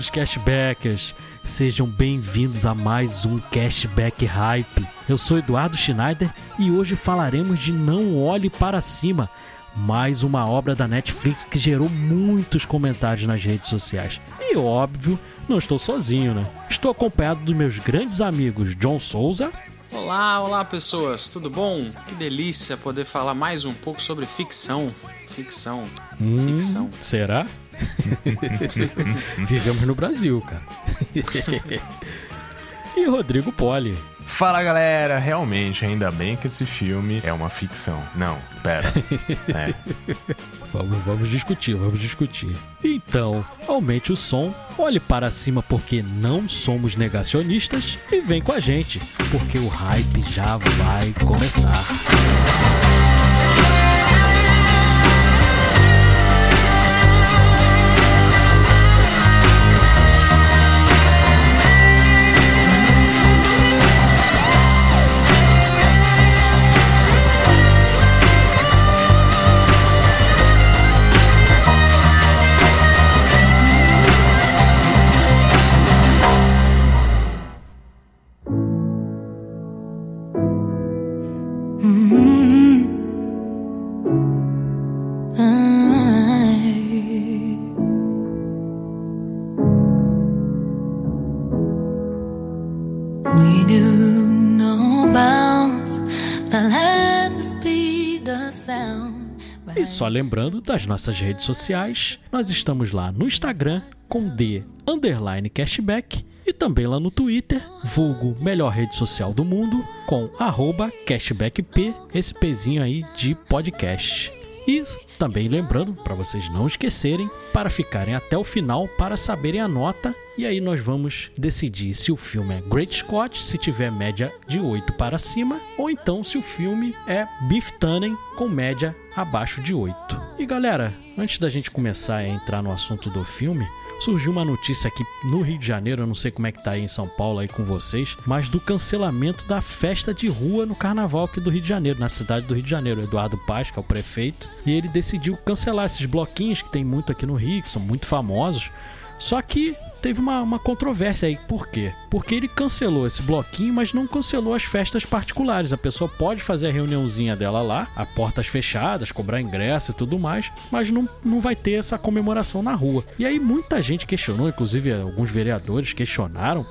Queridos cashbackers. Sejam bem-vindos a mais um Cashback Hype. Eu sou Eduardo Schneider e hoje falaremos de Não Olhe Para Cima, mais uma obra da Netflix que gerou muitos comentários nas redes sociais. E óbvio, não estou sozinho, né? Estou acompanhado dos meus grandes amigos John Souza. Olá, olá pessoas, tudo bom? Que delícia poder falar mais um pouco sobre ficção. Ficção. Hum, ficção. Será? Vivemos no Brasil, cara. e Rodrigo Poli. Fala galera, realmente, ainda bem que esse filme é uma ficção. Não, pera. É. Vamos, vamos discutir, vamos discutir. Então, aumente o som, olhe para cima porque não somos negacionistas e vem com a gente, porque o hype já vai começar. We E só lembrando das nossas redes sociais, nós estamos lá no Instagram com D underline cashback e também lá no Twitter, vulgo melhor rede social do mundo, com arroba cashbackp, esse pezinho aí de podcast. E também lembrando, para vocês não esquecerem, para ficarem até o final para saberem a nota. E aí nós vamos decidir se o filme é Great Scott, se tiver média de 8 para cima, ou então se o filme é Beef Tannen com média abaixo de 8. E galera, antes da gente começar a entrar no assunto do filme, surgiu uma notícia aqui no Rio de Janeiro, eu não sei como é que tá aí em São Paulo aí com vocês, mas do cancelamento da festa de rua no carnaval aqui do Rio de Janeiro, na cidade do Rio de Janeiro. Eduardo Paz, que é o prefeito, e ele decidiu cancelar esses bloquinhos que tem muito aqui no Rio, que são muito famosos. Só que teve uma, uma controvérsia aí. Por quê? Porque ele cancelou esse bloquinho, mas não cancelou as festas particulares. A pessoa pode fazer a reuniãozinha dela lá, a portas fechadas, cobrar ingresso e tudo mais, mas não, não vai ter essa comemoração na rua. E aí muita gente questionou, inclusive alguns vereadores questionaram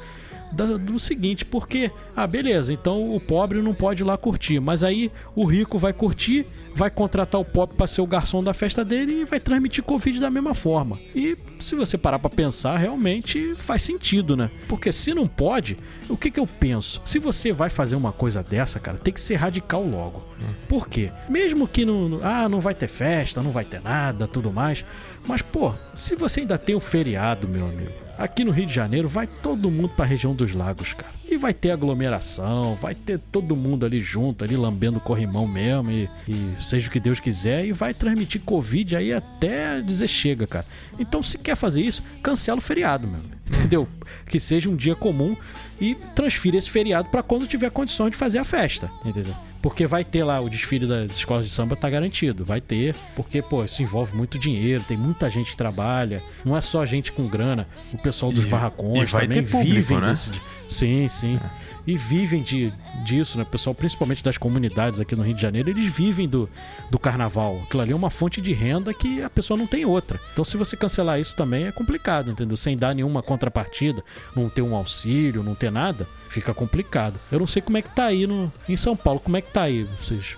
da- do seguinte, porque, ah, beleza, então o pobre não pode ir lá curtir, mas aí o rico vai curtir, vai contratar o pobre para ser o garçom da festa dele e vai transmitir Covid da mesma forma. E se você parar para pensar, realmente faz sentido, né? Porque se não pode, o que que eu penso? Se você vai fazer uma coisa dessa, cara, tem que ser radical logo. Por quê? Mesmo que não, ah, não vai ter festa, não vai ter nada, tudo mais, mas pô, se você ainda tem o feriado, meu amigo, aqui no Rio de Janeiro vai todo mundo pra região dos lagos, cara. E vai ter aglomeração, vai ter todo mundo ali junto, ali lambendo o corrimão mesmo, e, e seja o que Deus quiser, e vai transmitir Covid aí até dizer chega, cara. Então, se quer fazer isso, cancela o feriado, meu. Entendeu? Que seja um dia comum e transfira esse feriado pra quando tiver condições de fazer a festa, entendeu? Porque vai ter lá o desfile das escolas de samba, tá garantido. Vai ter, porque, pô, isso envolve muito dinheiro, tem muita gente que trabalha. Não é só gente com grana. O pessoal dos E- barracões e também público, vivem né? desse. Sim, sim. E vivem de, disso, né? Pessoal, principalmente das comunidades aqui no Rio de Janeiro, eles vivem do, do carnaval. Aquilo ali é uma fonte de renda que a pessoa não tem outra. Então, se você cancelar isso também é complicado, entendeu? Sem dar nenhuma contrapartida, não ter um auxílio, não ter nada, fica complicado. Eu não sei como é que tá aí no, em São Paulo. Como é que tá aí? Vocês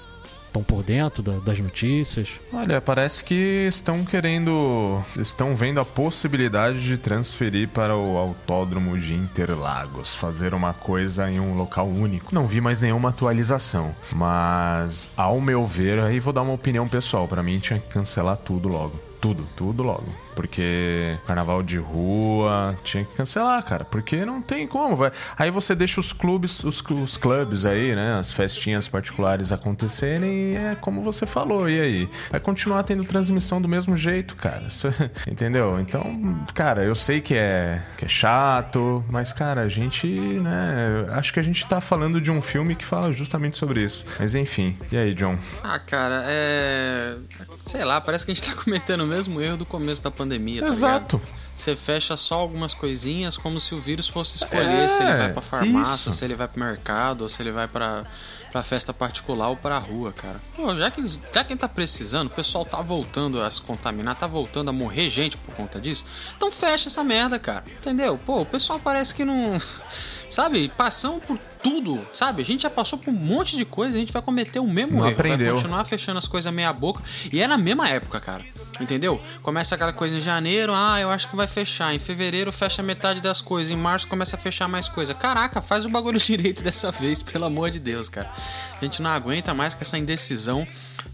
estão por dentro da- das notícias? Olha, parece que estão querendo. Estão vendo a possibilidade de transferir para o autódromo de Interlagos, fazer uma coisa em um local único. Não vi mais nenhuma atualização, mas ao meu ver, aí vou dar uma opinião pessoal. Pra mim tinha que cancelar tudo logo. Tudo, tudo logo. Porque carnaval de rua tinha que cancelar, cara. Porque não tem como. Vai. Aí você deixa os clubes, os, os clubes aí, né? As festinhas particulares acontecerem e é como você falou. E aí? Vai continuar tendo transmissão do mesmo jeito, cara. Entendeu? Então, cara, eu sei que é, que é chato, mas, cara, a gente, né? Acho que a gente tá falando de um filme que fala justamente sobre isso. Mas enfim. E aí, John? Ah, cara, é. Sei lá, parece que a gente tá cometendo o mesmo erro do começo da pandemia, tá Exato. ligado? Você fecha só algumas coisinhas como se o vírus fosse escolher É, se ele vai pra farmácia, isso. se ele vai pro mercado, ou se ele vai pra, pra festa particular ou pra rua, cara. Pô, já que, já quem tá precisando, o pessoal tá voltando a se contaminar, tá voltando a morrer gente por conta disso, então fecha essa merda, cara. Entendeu? Pô, o pessoal parece que não. Sabe, passamos por tudo, sabe? A gente já passou por um monte de coisa, a gente vai cometer o mesmo Não erro. aprendeu. Vai continuar fechando as coisas meia boca. E é na mesma época, cara. Entendeu? Começa aquela coisa em janeiro, ah, eu acho que vai fechar. Em fevereiro fecha metade das coisas. Em março começa a fechar mais coisa. Caraca, faz o bagulho direito dessa vez, pelo amor de Deus, cara. A gente não aguenta mais com essa indecisão.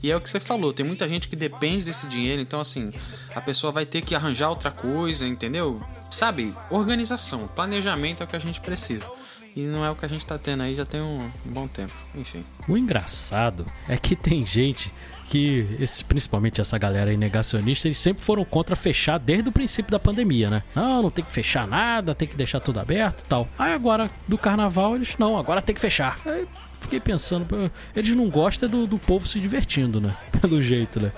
E é o que você falou, tem muita gente que depende desse dinheiro, então assim, a pessoa vai ter que arranjar outra coisa, entendeu? Sabe, organização, planejamento é o que a gente precisa. E não é o que a gente tá tendo aí já tem um, um bom tempo. Enfim. O engraçado é que tem gente que, esse, principalmente essa galera aí negacionista, eles sempre foram contra fechar desde o princípio da pandemia, né? Não, não tem que fechar nada, tem que deixar tudo aberto tal. Aí agora, do carnaval, eles, não, agora tem que fechar. Aí fiquei pensando, eles não gostam do, do povo se divertindo, né? Pelo jeito, né?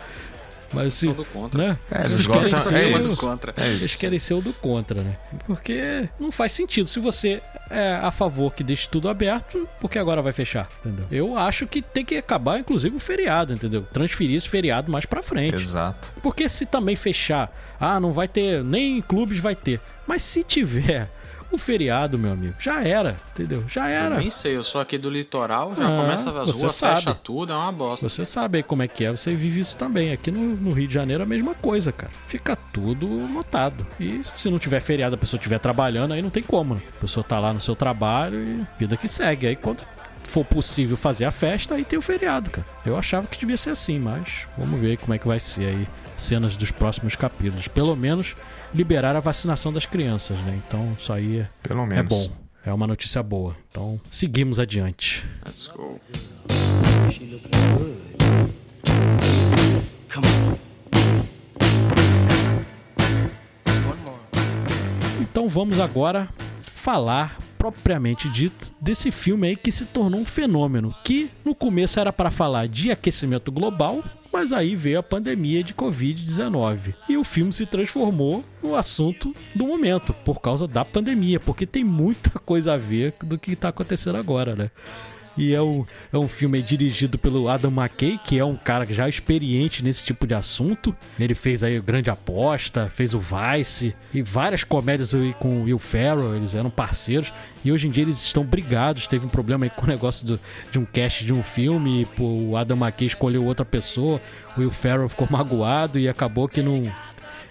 Mas se, São do contra. né? É, eles Eles gostam- querem é ser isso. o- contra. É eles isso. querem ser o do contra, né? Porque não faz sentido. Se você é a favor que deixe tudo aberto, porque agora vai fechar, entendeu? Eu acho que tem que acabar, inclusive, o feriado, entendeu? Transferir esse feriado mais pra frente. Exato. Porque se também fechar, ah, não vai ter, nem em clubes vai ter. Mas se tiver o feriado, meu amigo, já era, entendeu? Já Eu era. nem sei, eu sou aqui do litoral, já Ah, começa as ruas, sabe. fecha tudo, é uma bosta. Você sabe aí como é que é, você vive isso também. Aqui no, no Rio de Janeiro é a mesma coisa, cara. Fica tudo lotado. E se não tiver feriado, a pessoa estiver trabalhando, aí não tem como, né? A pessoa tá lá no seu trabalho e vida que segue. Aí quando for possível fazer a festa, aí tem o feriado, cara. Eu achava que devia ser assim, mas vamos ver como é que vai ser aí cenas dos próximos capítulos. Pelo menos liberar a vacinação das crianças, né? Então isso aí é, Pelo é menos. bom. É uma notícia boa. Então seguimos adiante. Let's go. Então vamos agora falar propriamente dito desse filme aí que se tornou um fenômeno, que no começo era para falar de aquecimento global, mas aí veio a pandemia de Covid-19 e o filme se transformou no assunto do momento por causa da pandemia, porque tem muita coisa a ver do que está acontecendo agora, né? E é um, é um filme dirigido pelo Adam McKay, que é um cara já experiente nesse tipo de assunto. Ele fez aí o Grande Aposta, fez o Vice e várias comédias aí com o Will Ferrell, eles eram parceiros. E hoje em dia eles estão brigados. Teve um problema aí com o negócio do- de um cast de um filme, e, pô, o Adam McKay escolheu outra pessoa, o Will Ferrell ficou magoado e acabou que não,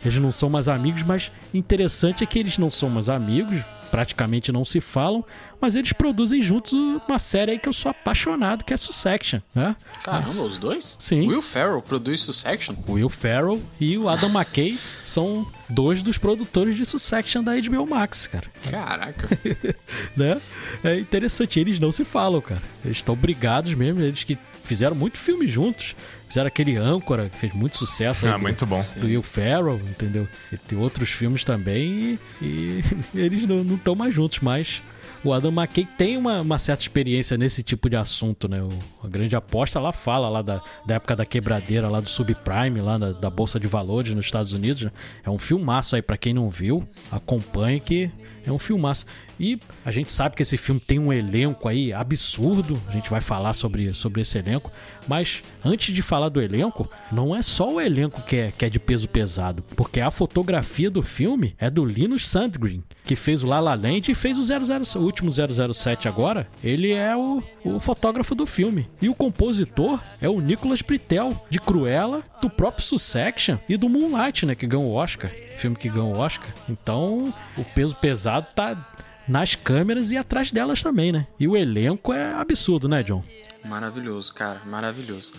eles não são mais amigos, mas interessante é que eles não são mais amigos, praticamente não se falam, mas eles produzem juntos uma série aí que eu sou apaixonado, que é Succession, né? Caramba, os dois? Sim. Will Ferrell produz Succession? O Will Ferrell e o Adam McKay são dois dos produtores de Succession da HBO Max, cara. Caraca. né? É interessante, eles não se falam, cara. Eles estão brigados mesmo, eles que fizeram muito filme juntos. Fizeram aquele âncora, que fez muito sucesso. Ah, do- muito bom. do Will Ferrell, entendeu? E tem outros filmes também e, e eles não estão mais juntos, mas o Adam McKay tem uma, uma certa experiência nesse tipo de assunto, né? O, a grande aposta lá fala lá da, da época da quebradeira lá do subprime, lá da, Bolsa de Valores nos Estados Unidos. né? É um filmaço aí pra quem não viu, acompanhe que é um filmaço. E a gente sabe que esse filme tem um elenco aí absurdo. A gente vai falar sobre, sobre esse elenco. Mas antes de falar do elenco, não é só o elenco que é, que é de peso pesado. Porque a fotografia do filme é do Linus Sandgren, que fez o La La Land e fez o, 00, o último 007 agora. Ele é o, o fotógrafo do filme. E o compositor é o Nicholas Britel, de Cruella, do próprio Succession e do Moonlight, né? Que ganhou o Oscar. Filme que ganhou o Oscar. Então, o peso pesado tá nas câmeras e atrás delas também, né? E o elenco é absurdo, né, John? Maravilhoso, cara, maravilhoso.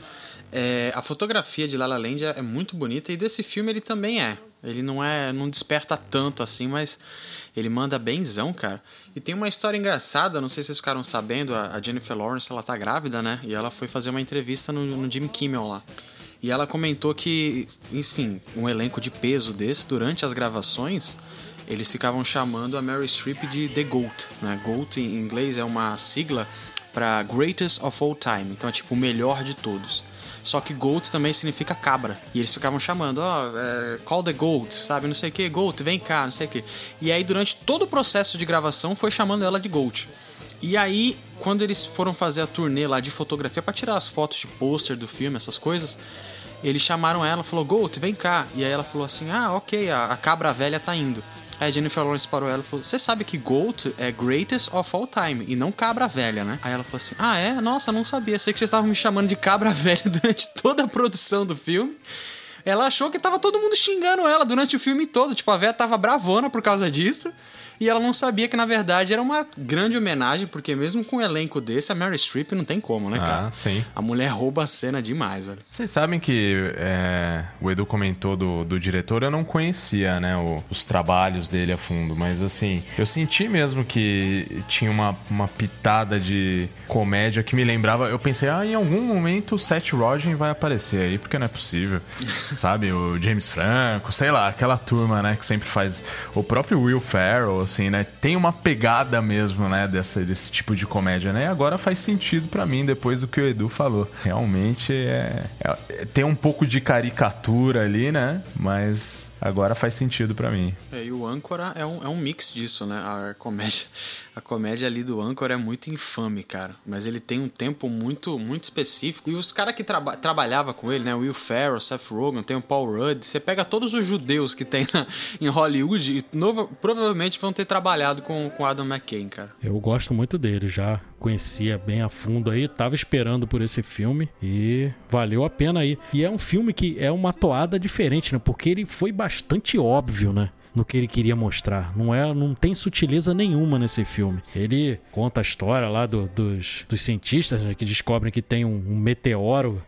É, a fotografia de La La Land é muito bonita e desse filme ele também é. Ele não é, não desperta tanto assim, mas ele manda benzão, cara. E tem uma história engraçada, não sei se vocês ficaram sabendo, a Jennifer Lawrence, ela tá grávida, né? E ela foi fazer uma entrevista no, no Jimmy Kimmel lá. E ela comentou que, enfim, um elenco de peso desse, durante as gravações, eles ficavam chamando a Mary Streep de The GOAT, né? GOAT em inglês é uma sigla para Greatest of All Time, então é tipo o melhor de todos. Só que Goat também significa cabra. E eles ficavam chamando, ó, oh, é, call the Goat, sabe? Não sei o que, Goat, vem cá, não sei o que. E aí, durante todo o processo de gravação, foi chamando ela de Goat. E aí, quando eles foram fazer a turnê lá de fotografia para tirar as fotos de pôster do filme, essas coisas, eles chamaram ela, falou, Goat, vem cá. E aí ela falou assim, ah, ok, a, a cabra velha tá indo. A Jennifer Lawrence parou ela e falou: Você sabe que Goat é greatest of all time e não cabra velha, né? Aí ela falou assim: Ah, é? Nossa, não sabia. Sei que vocês estavam me chamando de cabra velha durante toda a produção do filme. Ela achou que tava todo mundo xingando ela durante o filme todo. Tipo, a velha tava bravona por causa disso. E ela não sabia que, na verdade, era uma grande homenagem, porque mesmo com um elenco desse, a Mary Streep não tem como, né, ah, cara? Ah, sim. A mulher rouba a cena demais, velho. Vocês sabem que é, o Edu comentou do, do diretor, eu não conhecia, né, o, os trabalhos dele a fundo, mas assim, eu senti mesmo que tinha uma, uma pitada de comédia que me lembrava. Eu pensei, ah, em algum momento o Seth Rogen vai aparecer aí, porque não é possível. Sabe? O James Franco, sei lá, aquela turma, né, que sempre faz. O próprio Will Ferrell, assim, né? Tem uma pegada mesmo, né, dessa, desse tipo de comédia, né? E agora faz sentido para mim depois do que o Edu falou. Realmente é, é, tem um pouco de caricatura ali, né? Mas agora faz sentido para mim. É, e o Âncora é um, é um mix disso, né? A comédia a comédia ali do Anchor é muito infame, cara. Mas ele tem um tempo muito muito específico. E os caras que traba trabalhava com ele, né? Will Ferrell, Seth Rogen, tem o Paul Rudd. Você pega todos os judeus que tem na, em Hollywood e novo, provavelmente vão ter trabalhado com, com Adam McKay, cara. Eu gosto muito dele, já conhecia bem a fundo aí, tava esperando por esse filme e valeu a pena aí. E é um filme que é uma toada diferente, né? Porque ele foi bastante óbvio, né? no que ele queria mostrar. Não é, não tem sutileza nenhuma nesse filme. Ele conta a história lá do, dos, dos cientistas né, que descobrem que tem um, um meteoro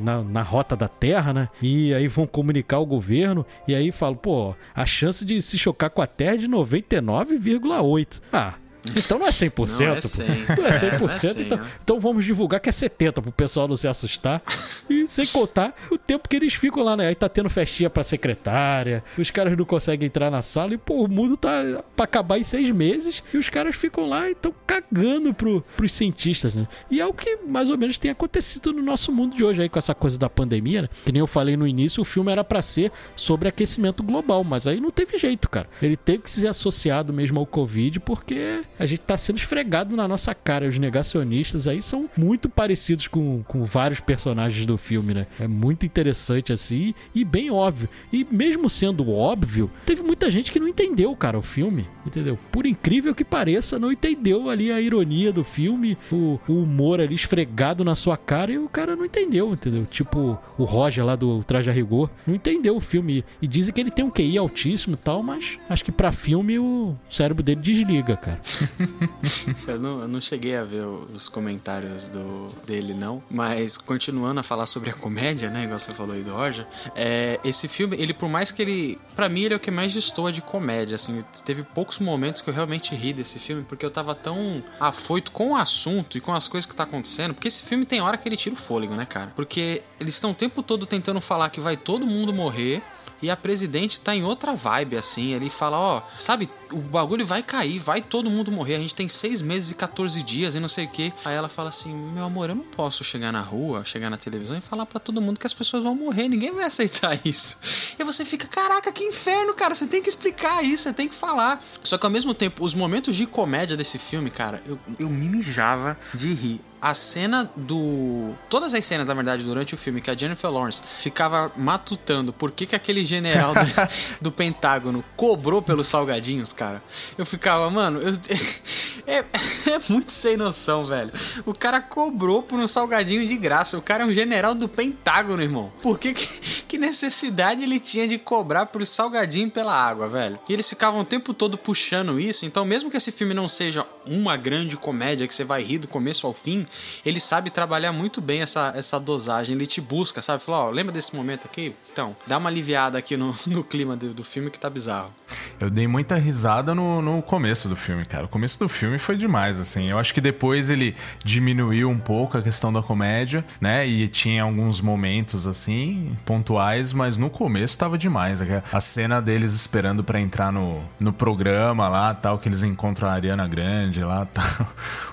na, na, rota da Terra, né? E aí vão comunicar ao governo e aí falam, pô, a chance de se chocar com a Terra é de 99,8. Ah, então não é 100%. Não é 100. Não é 100%. Não é 100 então, então vamos divulgar que é 70% pro pessoal não se assustar. E sem contar o tempo que eles ficam lá, né? Aí tá tendo festinha pra secretária, os caras não conseguem entrar na sala e, pô, o mundo tá pra acabar em seis meses e os caras ficam lá e estão cagando pro, pros cientistas, né? E é o que mais ou menos tem acontecido no nosso mundo de hoje aí com essa coisa da pandemia, né? Que nem eu falei no início, o filme era para ser sobre aquecimento global, mas aí não teve jeito, cara. Ele teve que ser associado mesmo ao Covid porque a gente tá sendo esfregado na nossa cara. Os negacionistas aí são muito parecidos com, com vários personagens do filme, né? É muito interessante assim e bem óbvio. E mesmo sendo óbvio, teve muita gente que não entendeu, cara, o filme, entendeu? Por incrível que pareça, não entendeu ali a ironia do filme, o, o humor ali esfregado na sua cara e o cara não entendeu, entendeu? Tipo o Roger lá do Traje a Rigor, não entendeu o filme e dizem que ele tem um QI altíssimo e tal, mas acho que para filme o cérebro dele desliga, cara. eu, não, eu, não, cheguei a ver os comentários do, dele, não. Mas continuando a falar sobre a comédia, né? Igual você falou aí do Roger. É, esse filme, ele, por mais que ele. para mim, ele é o que mais destoa de comédia. Assim, teve poucos momentos que eu realmente ri desse filme, porque eu tava tão afoito com o assunto e com as coisas que tá acontecendo. Porque esse filme tem hora que ele tira o fôlego, né, cara? Porque eles estão o tempo todo tentando falar que vai todo mundo morrer e a presidente tá em outra vibe, assim. Ele fala: Ó, sabe, o bagulho vai cair, vai todo mundo morrer. A gente tem seis meses e 14 dias e não sei o que. Aí ela fala assim: Meu amor, eu não posso chegar na rua, chegar na televisão e falar para todo mundo que as pessoas vão morrer. Ninguém vai aceitar isso. E você fica: Caraca, que inferno, cara. Você tem que explicar isso, você tem que falar. Só que ao mesmo tempo, os momentos de comédia desse filme, cara, eu, eu me mijava de rir a cena do. Todas as cenas, na verdade, durante o filme, que a Jennifer Lawrence ficava matutando por que, que aquele general do, do Pentágono cobrou pelos salgadinhos, cara. Eu ficava, mano, eu... é, é muito sem noção, velho. O cara cobrou por um salgadinho de graça. O cara é um general do Pentágono, irmão. Por que, que, que necessidade ele tinha de cobrar por salgadinho pela água, velho? E eles ficavam o tempo todo puxando isso. Então, mesmo que esse filme não seja uma grande comédia que você vai rir do começo ao fim, ele sabe trabalhar muito bem essa, essa dosagem. Ele te busca, sabe? Fala, ó, lembra desse momento aqui? Então, dá uma aliviada aqui no, no clima do, do filme que tá bizarro. Eu dei muita risada no, no começo do filme, cara. O começo do filme foi demais, assim. Eu acho que depois ele diminuiu um pouco a questão da comédia, né? E tinha alguns momentos, assim, pontuais, mas no começo tava demais. A cena deles esperando para entrar no, no programa lá, tal, que eles encontram a Ariana Grande lá, tal.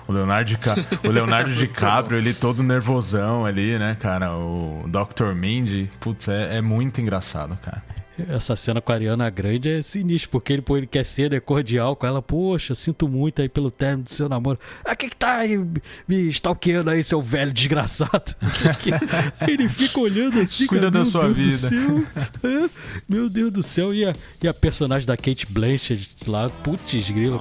O Leonardo, Dica... o Leonardo DiCaprio, ele todo nervosão ali, né, cara? O Dr. Mindy, putz, é, é muito engraçado, cara. Essa cena com a Ariana Grande é sinistra, porque ele, pô, ele quer ser né, cordial com ela. Poxa, sinto muito aí pelo término do seu namoro. Ah, quem que tá aí me stalkeando aí, seu velho desgraçado? ele fica olhando assim, Cuida cara, da sua Deus vida. É, meu Deus do céu. E a, e a personagem da Kate Blanchett lá, putz grilo.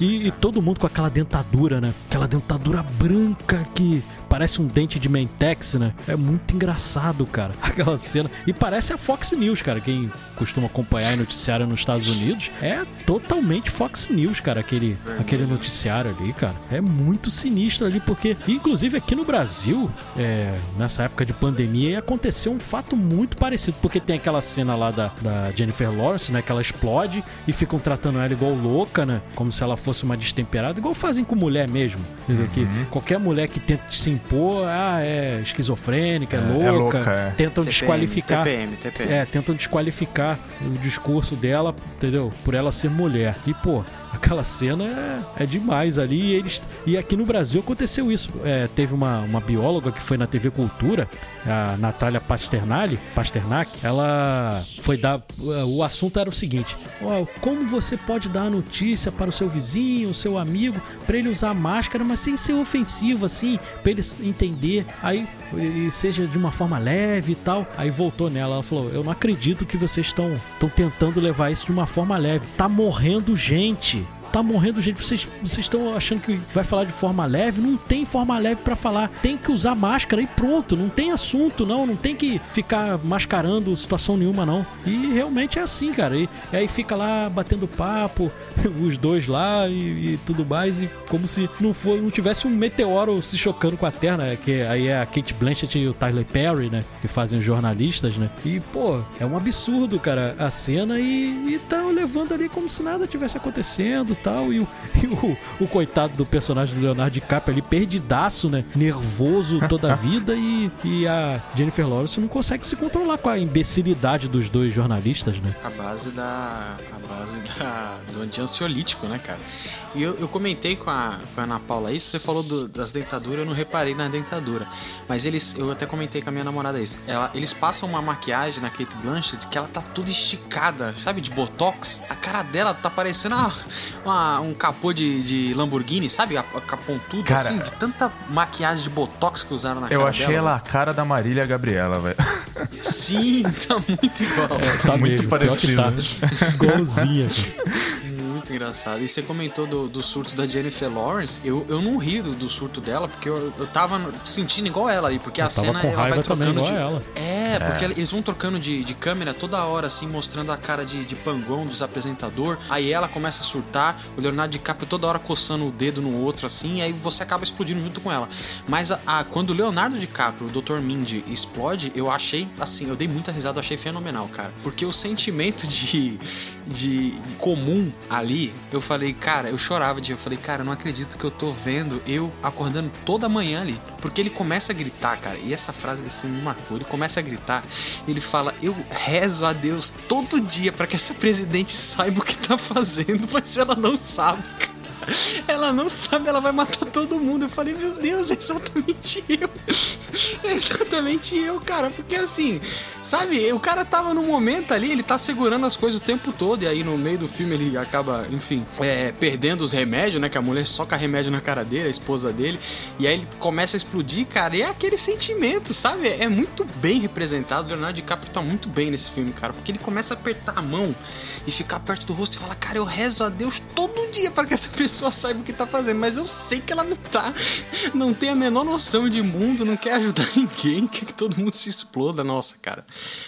E, e todo mundo com aquela dentadura, né? Aquela dentadura branca que parece um dente de Mentex, né? É muito engraçado, cara, aquela cena. E parece a Fox News, cara. Quem costuma acompanhar noticiário nos Estados Unidos é totalmente Fox News, cara, aquele, aquele noticiário ali, cara. É muito sinistro ali, porque, inclusive aqui no Brasil, é, nessa época de pandemia, aconteceu um fato muito parecido, porque tem aquela cena lá da, da Jennifer Lawrence, né? Que ela explode e ficam tratando ela igual louca, né? Como se ela fosse uma destemperada, igual fazem com mulher mesmo. Entendeu? Que qualquer mulher que tenta se impor, ah, é esquizofrênica, é, É, é louca, louca, é. tentam desqualificar. TPM, TPM. É, tentam desqualificar o discurso dela, entendeu? Por ela ser mulher. E, pô, aquela cena é, é demais ali. E, eles, e aqui no Brasil aconteceu isso. É, teve uma, uma bióloga que foi na TV Cultura, a Natália Pasternali, Pasternak, ela foi dar. O assunto era o seguinte: como você pode dar a notícia para o seu vizinho, o seu amigo, para ele usar máscara, mas sem ser ofensivo, assim, para ele entender. Aí e seja de uma forma leve e tal. Aí voltou nela, ela falou: Eu não acredito que vocês estão tentando levar isso de uma forma leve. Tá morrendo gente. Tá morrendo gente. Vocês vocês estão achando que vai falar de forma leve? Não tem forma leve pra falar. Tem que usar máscara e pronto. Não tem assunto, não. Não tem que ficar mascarando situação nenhuma, não. E realmente é assim, cara. E, e aí fica lá batendo papo, os dois lá e, e tudo mais. E como se não, for, não tivesse um meteoro se chocando com a Terra, né? Que aí é a Kate Blanchett e o Tyler Perry, né? Que fazem os jornalistas, né? E, pô, é um absurdo, cara, a cena e, e tá levando ali como se nada tivesse acontecendo tal. E o, e o, o coitado do personagem do Leonardo DiCaprio ali, perdidaço, né? Nervoso toda a vida. E, e a Jennifer Lawrence não consegue se controlar com a imbecilidade dos dois jornalistas, né? A base da. A base da, do ansiolítico, né, cara? E eu, eu comentei com a, com a Ana Paula isso, você falou do- das dentaduras, eu não reparei na dentadura. Mas eles, eu até comentei com a minha namorada isso. Ela, eles passam uma maquiagem na Kate Blanchett que ela tá toda esticada, sabe, de botox. A cara dela tá parecendo uma- uma- um capô de, de Lamborghini, sabe? A, a Cara, assim, de tanta maquiagem de botox que usaram na Eu cara achei dela. ela a cara da Marília Gabriela, velho. Sim, tá muito igual. Tá Muito mesmo, que parecido. Tá. Igualzinha, engraçado. E você comentou do, do surto da Jennifer Lawrence. Eu, eu não ri do, do surto dela, porque eu, eu tava sentindo igual ela ali, porque a tava cena com ela vai trocando de. igual ela. É, porque eles vão trocando de, de câmera toda hora, assim, mostrando a cara de, de pangão dos apresentador. Aí ela começa a surtar, o Leonardo DiCaprio toda hora coçando o dedo no outro, assim, e aí você acaba explodindo junto com ela. Mas a, a- quando o Leonardo DiCaprio, o Dr. Mindy, explode, eu achei, assim, eu dei muita risada, eu achei fenomenal, cara. Porque o sentimento de, de, comum ali, eu falei, cara, eu chorava de, eu falei, cara, eu não acredito que eu tô vendo eu acordando toda manhã ali. Porque ele começa a gritar, cara, e essa frase desse filme me marcou. Ele começa a gritar, ele fala, eu rezo a Deus todo dia para que essa presidente saiba o que tá fazendo, mas ela não sabe, cara. Ela não sabe, ela vai matar todo mundo. Eu falei, meu Deus, é exatamente eu. Exatamente eu, cara. Porque assim, sabe, o cara tava no momento ali, ele tá segurando as coisas o tempo todo. E aí no meio do filme ele acaba, enfim, é, perdendo os remédios, né? Que a mulher soca remédio na cara dele, a esposa dele. E aí ele começa a explodir, cara. E é aquele sentimento, sabe? É muito bem representado. O Leonardo DiCaprio tá muito bem nesse filme, cara. Porque ele começa a apertar a mão e ficar perto do rosto e falar, cara, eu rezo a Deus todo dia para que essa pessoa saiba o que tá fazendo. Mas eu sei que ela não tá, não tem a menor noção de mundo, não quer ajudar ninguém, quer que todo mundo se exploda. Nossa, cara.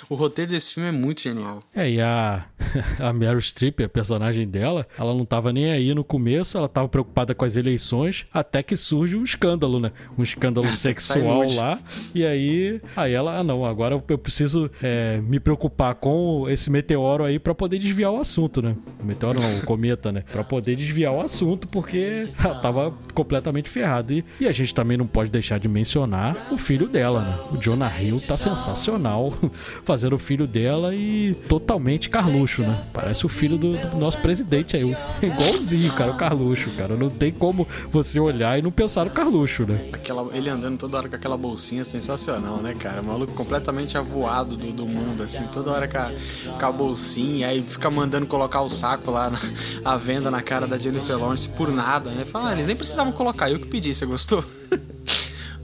O roteiro desse filme é muito genial. É, e a, a Meryl Streep, a personagem dela, ela não tava nem aí no começo, ela tava preocupada com as eleições, até que surge um escândalo, né? Um escândalo sexual lá. E aí, aí ela, ah não, agora eu preciso é, me preocupar com esse meteoro aí para poder desviar o assunto, né? O meteoro não, o cometa, né? Pra poder desviar o assunto, porque ela tava completamente ferrada. E, e a gente também não pode deixar de mencionar o filho dela, né? O Jonah Hill tá sensacional fazendo o filho dela e totalmente Carluxo, né? Parece o filho do, do nosso presidente aí. Igualzinho, cara, o Carluxo, cara. Não tem como você olhar e não pensar no Carluxo, né? Aquela, ele andando toda hora com aquela bolsinha sensacional, né, cara? O maluco completamente avoado do, do mundo, assim, toda hora com a, com a bolsinha, aí fica mandando colocar o saco lá na venda na cara da Jennifer Lawrence por nada, né? Fala, ah, eles nem precisavam colocar, eu que pedi, você gostou?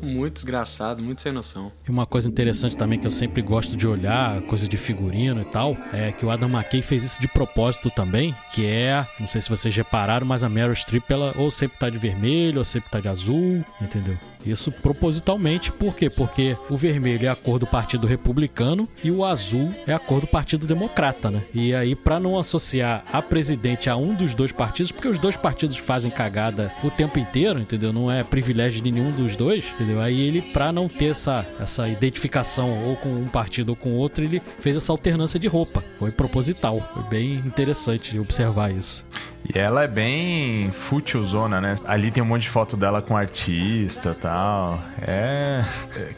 Muito desgraçado, muito sem noção. E uma coisa interessante também que eu sempre gosto de olhar, coisa de figurino e tal, é que o Adam McKay fez isso de propósito também, que é, não sei se vocês repararam, mas a Meryl Streep ela ou sempre tá de vermelho, ou sempre tá de azul, entendeu? Isso propositalmente, por quê? Porque o vermelho é a cor do Partido Republicano e o azul é a cor do Partido Democrata, né? E aí, para não associar a presidente a um dos dois partidos, porque os dois partidos fazem cagada o tempo inteiro, entendeu? Não é privilégio de nenhum dos dois, entendeu? Aí ele, para não ter essa, essa identificação ou com um partido ou com outro, ele fez essa alternância de roupa. Foi proposital. Foi bem interessante observar isso. E ela é bem fútilzona, né? Ali tem um monte de foto dela com artista e tal. É.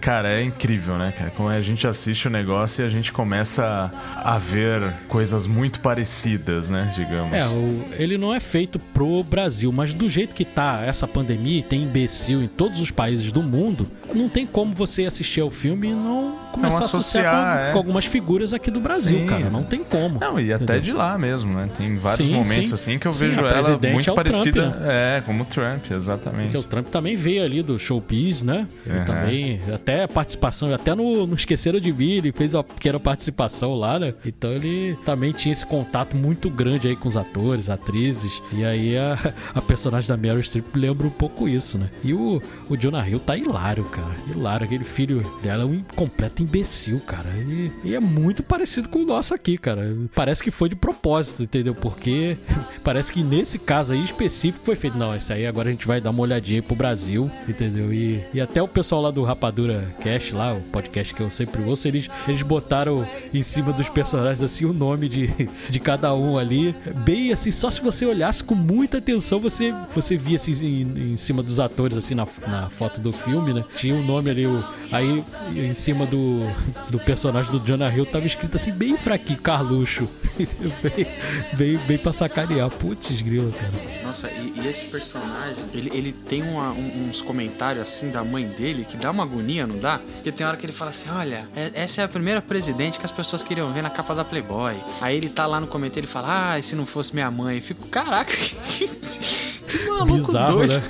Cara, é incrível, né, cara? Como a gente assiste o negócio e a gente começa a ver coisas muito parecidas, né? Digamos. É, o, ele não é feito pro Brasil, mas do jeito que tá essa pandemia e tem imbecil em todos os países do mundo, não tem como você assistir ao filme e não começar não a associar com, é. com, algumas figuras aqui do Brasil, sim. cara. Não tem como. Não, e até entendeu? de lá mesmo, né? Tem vários sim, momentos sim. assim que eu vejo ela muito é parecida. Trump, né? É, como o Trump, exatamente. Porque o Trump também veio ali do showbiz, né? Uhum. também, até participação, até no, no Esqueceram de Mim, ele fez uma pequena participação lá, né? Então ele também tinha esse contato muito grande aí com os atores, atrizes. E aí a, a personagem da Meryl Streep lembra um pouco isso, né? E o, o Jonah Hill tá hilário, cara. Hilário. Aquele filho dela é um completo imbecil, cara. E, e é muito parecido com o nosso aqui, cara. Parece que foi de propósito, entendeu? Porque parece que nesse caso aí específico foi feito. Não, esse aí agora a gente vai dar uma olhadinha aí pro Brasil, entendeu? E, e até o pessoal lá do Rapadura Cast, lá, o podcast que eu sempre ouço, eles, eles botaram em cima dos personagens assim o nome de, de cada um ali. Bem assim, só se você olhasse com muita atenção, você, você via assim em, em cima dos atores, assim, na, na foto do filme, né? Tinha um nome ali, o, aí em cima do, do personagem do Jonah Hill tava escrito assim, bem fraquinho, Carluxo. bem, bem, bem pra sacanear. Putz, grilo, cara. Nossa, e, e, esse personagem, ele, ele tem uma, um, uns comentários assim da mãe dele que dá uma agonia, não dá? Porque tem hora que ele fala assim: olha, é, essa é a primeira presidente que as pessoas queriam ver na capa da Playboy. Aí ele tá lá no comentário e fala: ah, e se não fosse minha mãe? Eu fico, caraca, que. Que maluco Bizarro, doido. Né?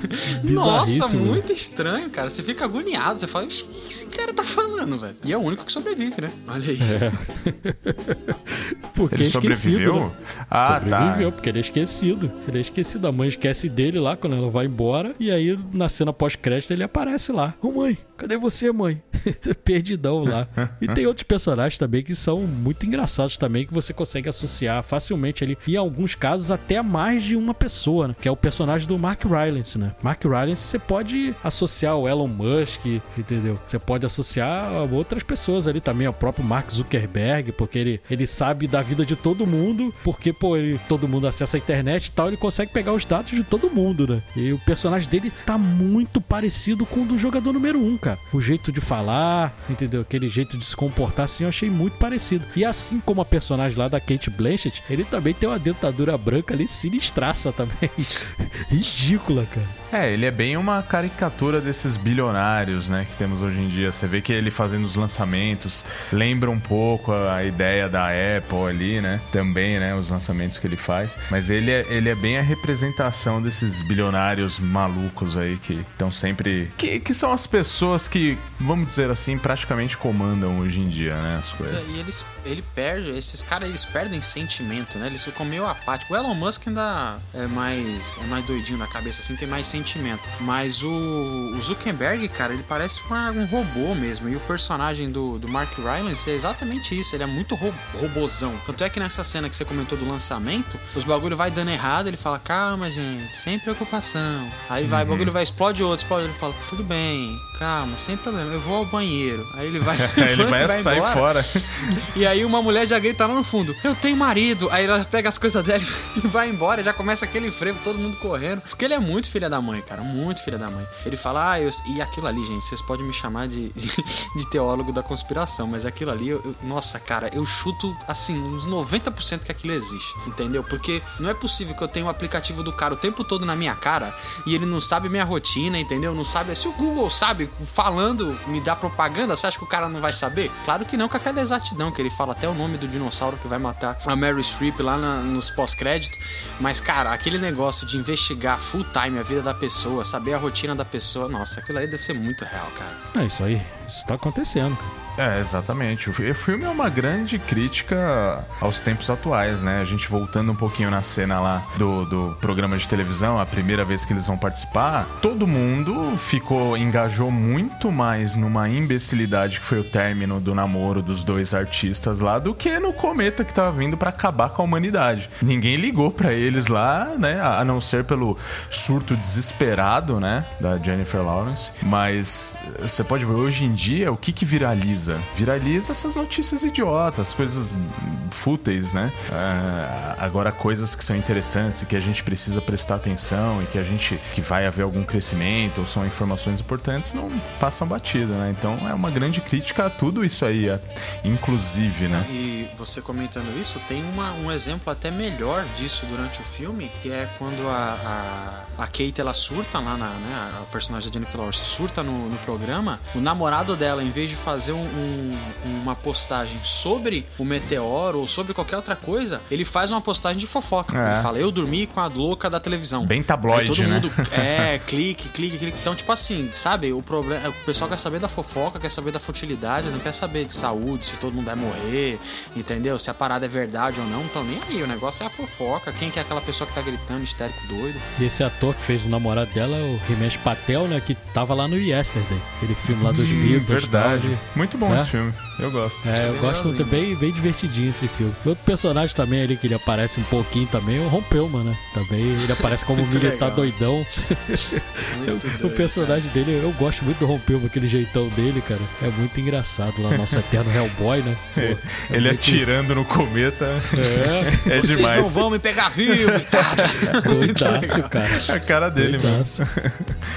Nossa, muito estranho, cara. Você fica agoniado. Você fala, o que esse cara tá falando, velho? E é o único que sobrevive, né? Olha aí. É. porque ele é sobreviveu? Né? Ah, sobreviveu, tá. porque ele é esquecido. Ele é esquecido. A mãe esquece dele lá quando ela vai embora. E aí, na cena pós-crédito, ele aparece lá. Ô, mãe, cadê você, mãe? Perdidão lá. E tem outros personagens também que são muito engraçados também, que você consegue associar facilmente ali. Em alguns casos, até mais de uma pessoa, né? Que é o personagem personagem do Mark Rylance, né? Mark Rylance você pode associar o Elon Musk, entendeu? Você pode associar outras pessoas ali também, o próprio Mark Zuckerberg, porque ele, ele sabe da vida de todo mundo, porque, pô, ele, todo mundo acessa a internet e tal, ele consegue pegar os dados de todo mundo, né? E o personagem dele tá muito parecido com o do jogador número 1, um, cara. O jeito de falar, entendeu? Aquele jeito de se comportar, assim, eu achei muito parecido. E assim como a personagem lá da Kate Blanchett, ele também tem uma dentadura branca ali sinistraça também. ridícula, cara. É, ele é bem uma caricatura desses bilionários, né, que temos hoje em dia. Você vê que ele fazendo os lançamentos lembra um pouco a ideia da Apple ali, né? Também, né, os lançamentos que ele faz. Mas ele é, ele é bem a representação desses bilionários malucos aí que estão sempre. Que, que são as pessoas que, vamos dizer assim, praticamente comandam hoje em dia, né? As coisas. E eles, ele perde, esses caras eles perdem sentimento, né? Eles ficam meio apáticos. O Elon Musk ainda é mais, é mais doidinho na cabeça, assim, tem mais sentimento. Mas o, o Zuckerberg, cara, ele parece uma- um robô mesmo. E o personagem do, do Mark Rylance é exatamente isso. Ele é muito ro robozão. Tanto é que nessa cena que você comentou do lançamento, os bagulho vai dando errado, ele fala, calma, gente, sem preocupação. Aí vai, o bagulho vai, explode outro, explode, ele fala, tudo bem, calma, sem problema, eu vou ao banheiro. Aí ele vai, ele vai, e sair embora. fora. E aí uma mulher já grita lá no fundo, eu tenho marido. Aí ela pega as coisas dela e vai embora, já começa aquele frevo, todo mundo correndo. Porque ele é muito filha da mãe, cara, muito filha da mãe. Ele fala, ah, eu... e aquilo ali, gente, vocês podem me chamar de, de, de teólogo da conspiração, mas aquilo ali, eu- eu- nossa, cara, eu chuto, assim, uns 90% que aquilo existe, entendeu? Porque não é possível que eu tenha um aplicativo do cara o tempo todo na minha cara e ele não sabe minha rotina, entendeu? Não sabe, se o Google sabe, falando, me dá propaganda, você acha que o cara não vai saber? Claro que não, com aquela exatidão, que ele fala até o nome do dinossauro que vai matar a Mary Streep lá na- nos pós-créditos. Mas, cara, aquele negócio de investigar full time a vida da pessoa, saber a rotina da pessoa, nossa, aquilo aí deve ser muito real, cara. É isso aí. Isso tá acontecendo, cara. É, exatamente. O fi- o filme é uma grande crítica aos tempos atuais, né? A gente voltando um pouquinho na cena lá do, do programa de televisão, a primeira vez que eles vão participar, todo mundo ficou, engajou muito mais numa imbecilidade que foi o término do namoro dos dois artistas lá do que no cometa que tava vindo pra acabar com a humanidade. Ninguém ligou pra eles lá, né? A a não ser pelo surto desesperado, né? Da Jennifer Lawrence. Mas eh, você pode ver hoje em dia o que que viraliza? Viraliza essas notícias idiotas, coisas fúteis, né? Ah, agora coisas que são interessantes e que a gente precisa prestar atenção e que a gente que vai haver algum crescimento ou são informações importantes não passam batida, né? Então é uma grande crítica a tudo isso aí, inclusive, né? E você comentando isso, tem uma- um exemplo até melhor disso durante o filme, que é quando a, a, a Kate ela surta lá na. Né, a personagem da Jennifer Lawrence surta no, no programa, o namorado dela, em vez de fazer um- um- uma postagem sobre o meteoro ou sobre qualquer outra coisa, ele faz uma postagem de fofoca. É. Ele fala, eu dormi com a louca da televisão. Bem tabloide, Aí todo né? mundo é, clique, clique, clique. Então, tipo assim, sabe? O problema, o pessoal quer saber da fofoca, quer saber da futilidade, não quer saber de saúde, se todo mundo vai morrer, entendeu? Se a parada é verdade ou não, então nem aí. O negócio é a fofoca. Quem que é aquela pessoa que tá gritando, histérico, doido? E esse ator que fez o namorado dela é o Himesh Patel, né? Que tava lá no Yesterday. Aquele filme lá dos Beatles. verdade. tal, Muito bom É? esse filme. Eu gosto. É, eu bem gosto legalzinho. também, bem divertidinho esse filme. E Outro personagem também ali que ele aparece um pouquinho também é o Rompelman, né? Também ele aparece como um Muito militar legal. doidão. Muito o doido, personagem dele, eu gosto muito do Rompelman, aquele jeitão dele, cara. É muito engraçado lá, nosso eterno Hellboy, né? Pô, é Ele muito- atirando no cometa. É, É, Vocês demais. não vão me pegar vivo, tá? doidaço, cara. A cara dele, mano. Doidaço.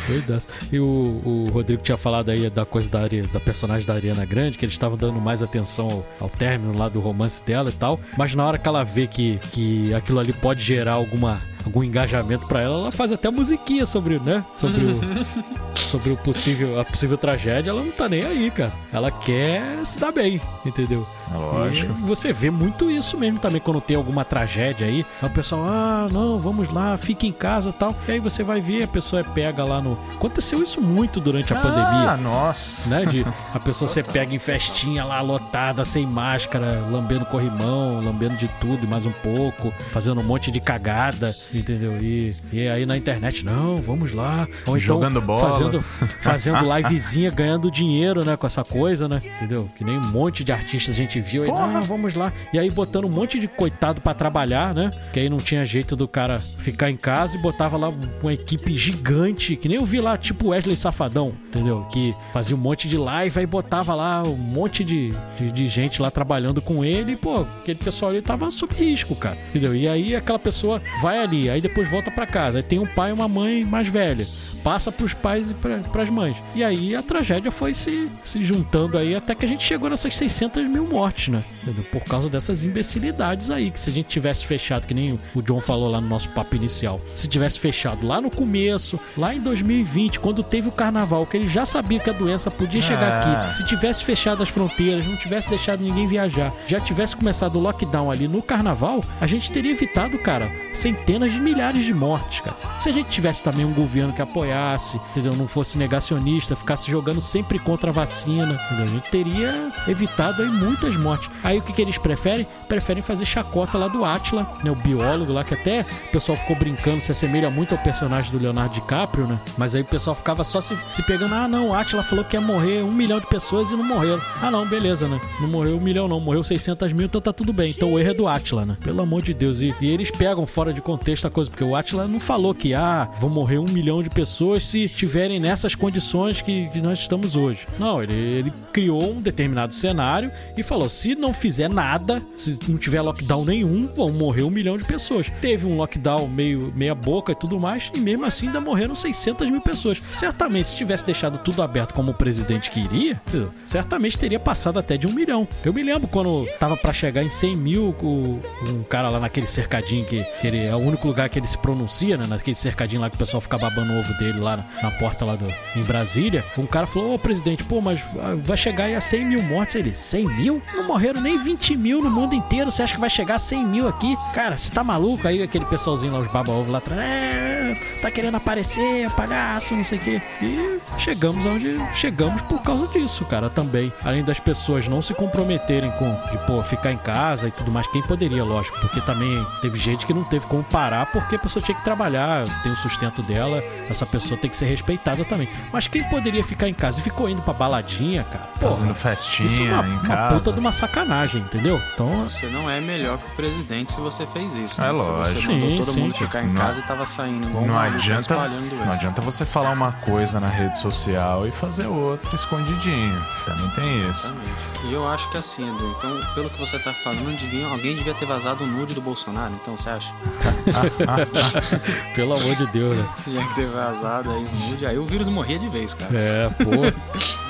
Doidaço. E o, o Rodrigo tinha falado aí da coisa da, Ari- da personagem da Ariana Grande, que eles estavam dando mais atenção ao, ao término lá do romance dela e tal. Mas na hora que ela vê que, que aquilo ali pode gerar alguma, algum engajamento pra ela, ela faz até musiquinha sobre, né? Sobre o, sobre o possível, a possível tragédia. Ela não tá nem aí, cara. Ela quer se dar bem, entendeu? Lógico. E você vê muito isso mesmo também quando tem alguma tragédia aí. O pessoal, ah, não, vamos lá, fica em casa e tal. E aí você vai ver, a pessoa é pega lá no. Aconteceu isso muito durante a Ah, pandemia. nossa. Né, de a pessoa ser pega em festinha lá lotada, sem máscara, lambendo corrimão, lambendo de tudo e mais um pouco, fazendo um monte de cagada, entendeu? E, e aí na internet, não, vamos lá. Ou então Jogando bola. Fazendo, fazendo livezinha, ganhando dinheiro, né, com essa coisa, né? Entendeu? Que nem um monte de artistas a gente viu aí, não, vamos lá. E aí botando um monte de coitado pra trabalhar, né? Que aí não tinha jeito do cara ficar em casa e botava lá uma equipe gigante, que nem eu vi lá, tipo Wesley Safadão, entendeu? Que fazia um monte de live, aí botava lá um monte de, de, de gente lá trabalhando com ele, e, pô, aquele pessoal ali tava sob risco, cara, entendeu? E aí aquela pessoa vai ali, aí depois volta para casa. Aí tem um pai e uma mãe mais velha passa pros pais e para as mães. E aí a tragédia foi se, se juntando aí até que a gente chegou nessas 600 mil mortes, né? Por causa dessas imbecilidades aí, que se a gente tivesse fechado, que nem o John falou lá no nosso papo inicial, se tivesse fechado lá no começo, lá em 2020, quando teve o carnaval, que ele já sabia que a doença podia chegar É. aqui, se tivesse fechado as fronteiras, não tivesse deixado ninguém viajar, já tivesse começado o lockdown ali no carnaval, a gente teria evitado, cara, centenas de milhares de mortes, cara. Se a gente tivesse também um governo que apoiasse, entendeu? Não fosse negacionista, ficasse jogando sempre contra a vacina, entendeu? A gente teria evitado aí muitas mortes. Aí o que, que eles preferem? Preferem fazer chacota lá do Atila, né? O biólogo lá, que até o pessoal ficou brincando, se assemelha muito ao personagem do Leonardo DiCaprio, né? Mas aí o pessoal ficava só se, se pegando, ah não, o Atila falou que ia morrer um milhão de pessoas e não morreram. Ah não, beleza, né? Não morreu um milhão não, morreu 600 mil, então tá tudo bem. Então o erro é do Atila, né? Pelo amor de Deus. E, e eles pegam fora de contexto a coisa, porque o Atila não falou que, ah, vão morrer um milhão de pessoas se tiverem nessas condições que, que nós estamos hoje. Não, ele, ele criou um determinado cenário e falou: se não fizer nada, se não tiver lockdown nenhum, vão morrer um milhão de pessoas. Teve um lockdown meio meia boca e tudo mais, e mesmo assim ainda morreram 600 mil pessoas. Certamente, se tivesse deixado tudo aberto como o presidente queria, certamente teria passado até de um milhão. Eu me lembro quando tava para chegar em 100 mil, o- um cara lá naquele cercadinho que, que ele é o único lugar que ele se pronuncia, né? Naquele cercadinho lá que o pessoal fica babando o ovo dele lá na, porta lá do, em Brasília. Um cara falou: Ô presidente, pô, mas ah, vai chegar aí a 100 mil mortes. Ele, 100 mil? Não morreram nem 20 mil no mundo inteiro. Você acha que vai chegar a 100 mil aqui? Cara, você tá maluco? Aí aquele pessoalzinho lá, os baba-ovo lá atrás, é, tá querendo aparecer, palhaço, não sei o quê. E chegamos onde chegamos por causa disso, cara, também. Além das pessoas não se comprometerem com, de, pô, ficar em casa e tudo mais. Quem poderia, lógico, porque também teve gente que não teve como parar porque a pessoa tinha que trabalhar, tem o sustento dela, essa pessoa tem que ser respeitada também. Mas quem poderia ficar em casa e ficou indo pra baladinha, cara? Porra, Fazendo festinha isso é uma, em uma casa. puta de uma sacanagem, entendeu? Então, Você não é melhor que o presidente se você fez isso. É né? lógico. Se você mandou Sim, todo sim. mundo ficar em Não- casa e tava saindo igual Não adianta, não adianta você falar uma coisa na rede social e fazer outra escondidinho. Também tem isso. Exatamente. E eu acho que assim, Edu, então, pelo que você tá falando, devia, alguém devia ter vazado o nude do Bolsonaro, então você acha? pelo amor de Deus, né? Tinha que ter vazado aí o nude, aí o vírus morria de vez, cara. É, pô,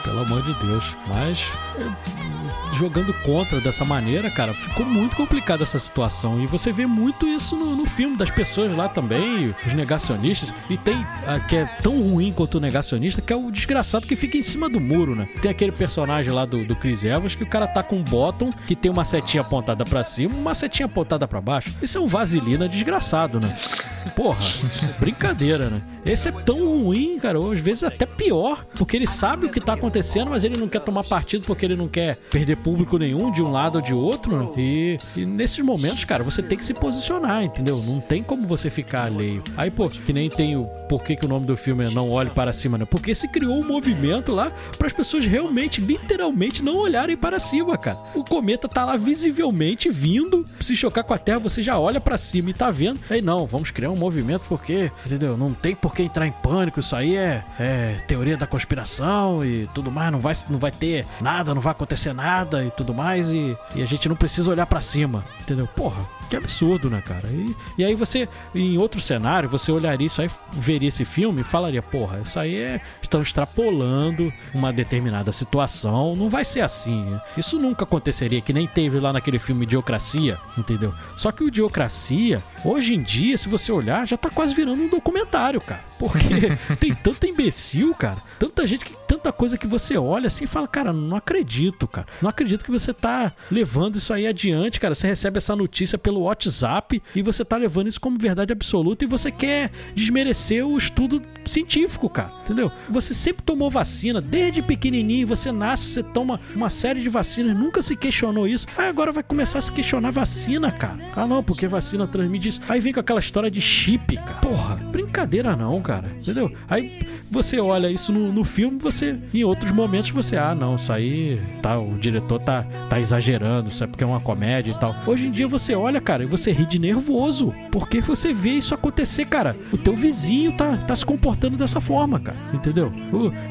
pelo amor de Deus. Mas é, jogando contra dessa maneira, cara, ficou muito complicada essa situação. E você vê muito isso no, no filme das pessoas lá também, os negacionistas. E tem a, que é tão ruim quanto o negacionista, que é o desgraçado que fica em cima do muro, né? Tem aquele personagem lá do, do Chris Evans que o cara tá com um bottom que tem uma setinha apontada pra cima, uma setinha apontada pra baixo. Isso é um vaselina desgraçado, né? Porra, brincadeira, né? Esse é tão ruim, cara, ou às vezes até pior, porque ele sabe o que tá acontecendo, mas ele não quer tomar partido porque ele não quer perder público nenhum de um lado ou de outro. né? E, e nesses momentos, cara, você tem que se posicionar, entendeu? Não tem como você ficar alheio. Aí, pô, que nem tem o por que, que o nome do filme é Não Olhe Para Cima, né? Porque se criou um movimento lá para as pessoas realmente, literalmente, não olharem para cima, cara. O cometa tá lá visivelmente vindo, se chocar com a Terra, você já olha para cima e tá vendo. Aí não, vamos criar um movimento porque, entendeu? Não tem por que entrar em pânico, isso aí é, é teoria da conspiração e tudo mais, não vai, não vai ter nada, não vai acontecer nada e tudo mais e, e a gente não precisa olhar para cima, entendeu? Porra, que absurdo, né, cara? E, e aí você, em outro cenário, você olharia isso aí, veria esse filme e falaria, porra, isso aí é. Estão extrapolando uma determinada situação. Não vai ser assim. né? Isso nunca aconteceria, que nem teve lá naquele filme Idiocracia, entendeu? Só que o Idiocracia, hoje em dia, se você olhar, já tá quase virando um documentário, cara. Porque tem tanta imbecil, cara. Tanta gente que. Tanta coisa que você olha assim e fala, cara, não acredito, cara. Não acredito que você tá levando isso aí adiante, cara. Você recebe essa notícia pelo WhatsApp e você tá levando isso como verdade absoluta e você quer desmerecer o estudo científico, cara. Entendeu? Você sempre tomou vacina, desde pequenininho, você nasce, você toma uma série de vacinas, nunca se questionou isso. Aí agora vai começar a se questionar vacina, cara. Ah, não, porque vacina transmite isso. Aí vem com aquela história de chip, cara. Porra, brincadeira não, cara. Entendeu? Aí você olha isso no, no filme, você, em outros momentos, você, ah, não, isso aí, tá, o diretor tá, tá exagerando, isso é porque é uma comédia e tal. Hoje em dia você olha, cara, e você ri de nervoso, porque você vê isso acontecer, cara. O teu vizinho tá, tá se comportando dessa forma, cara. Entendeu?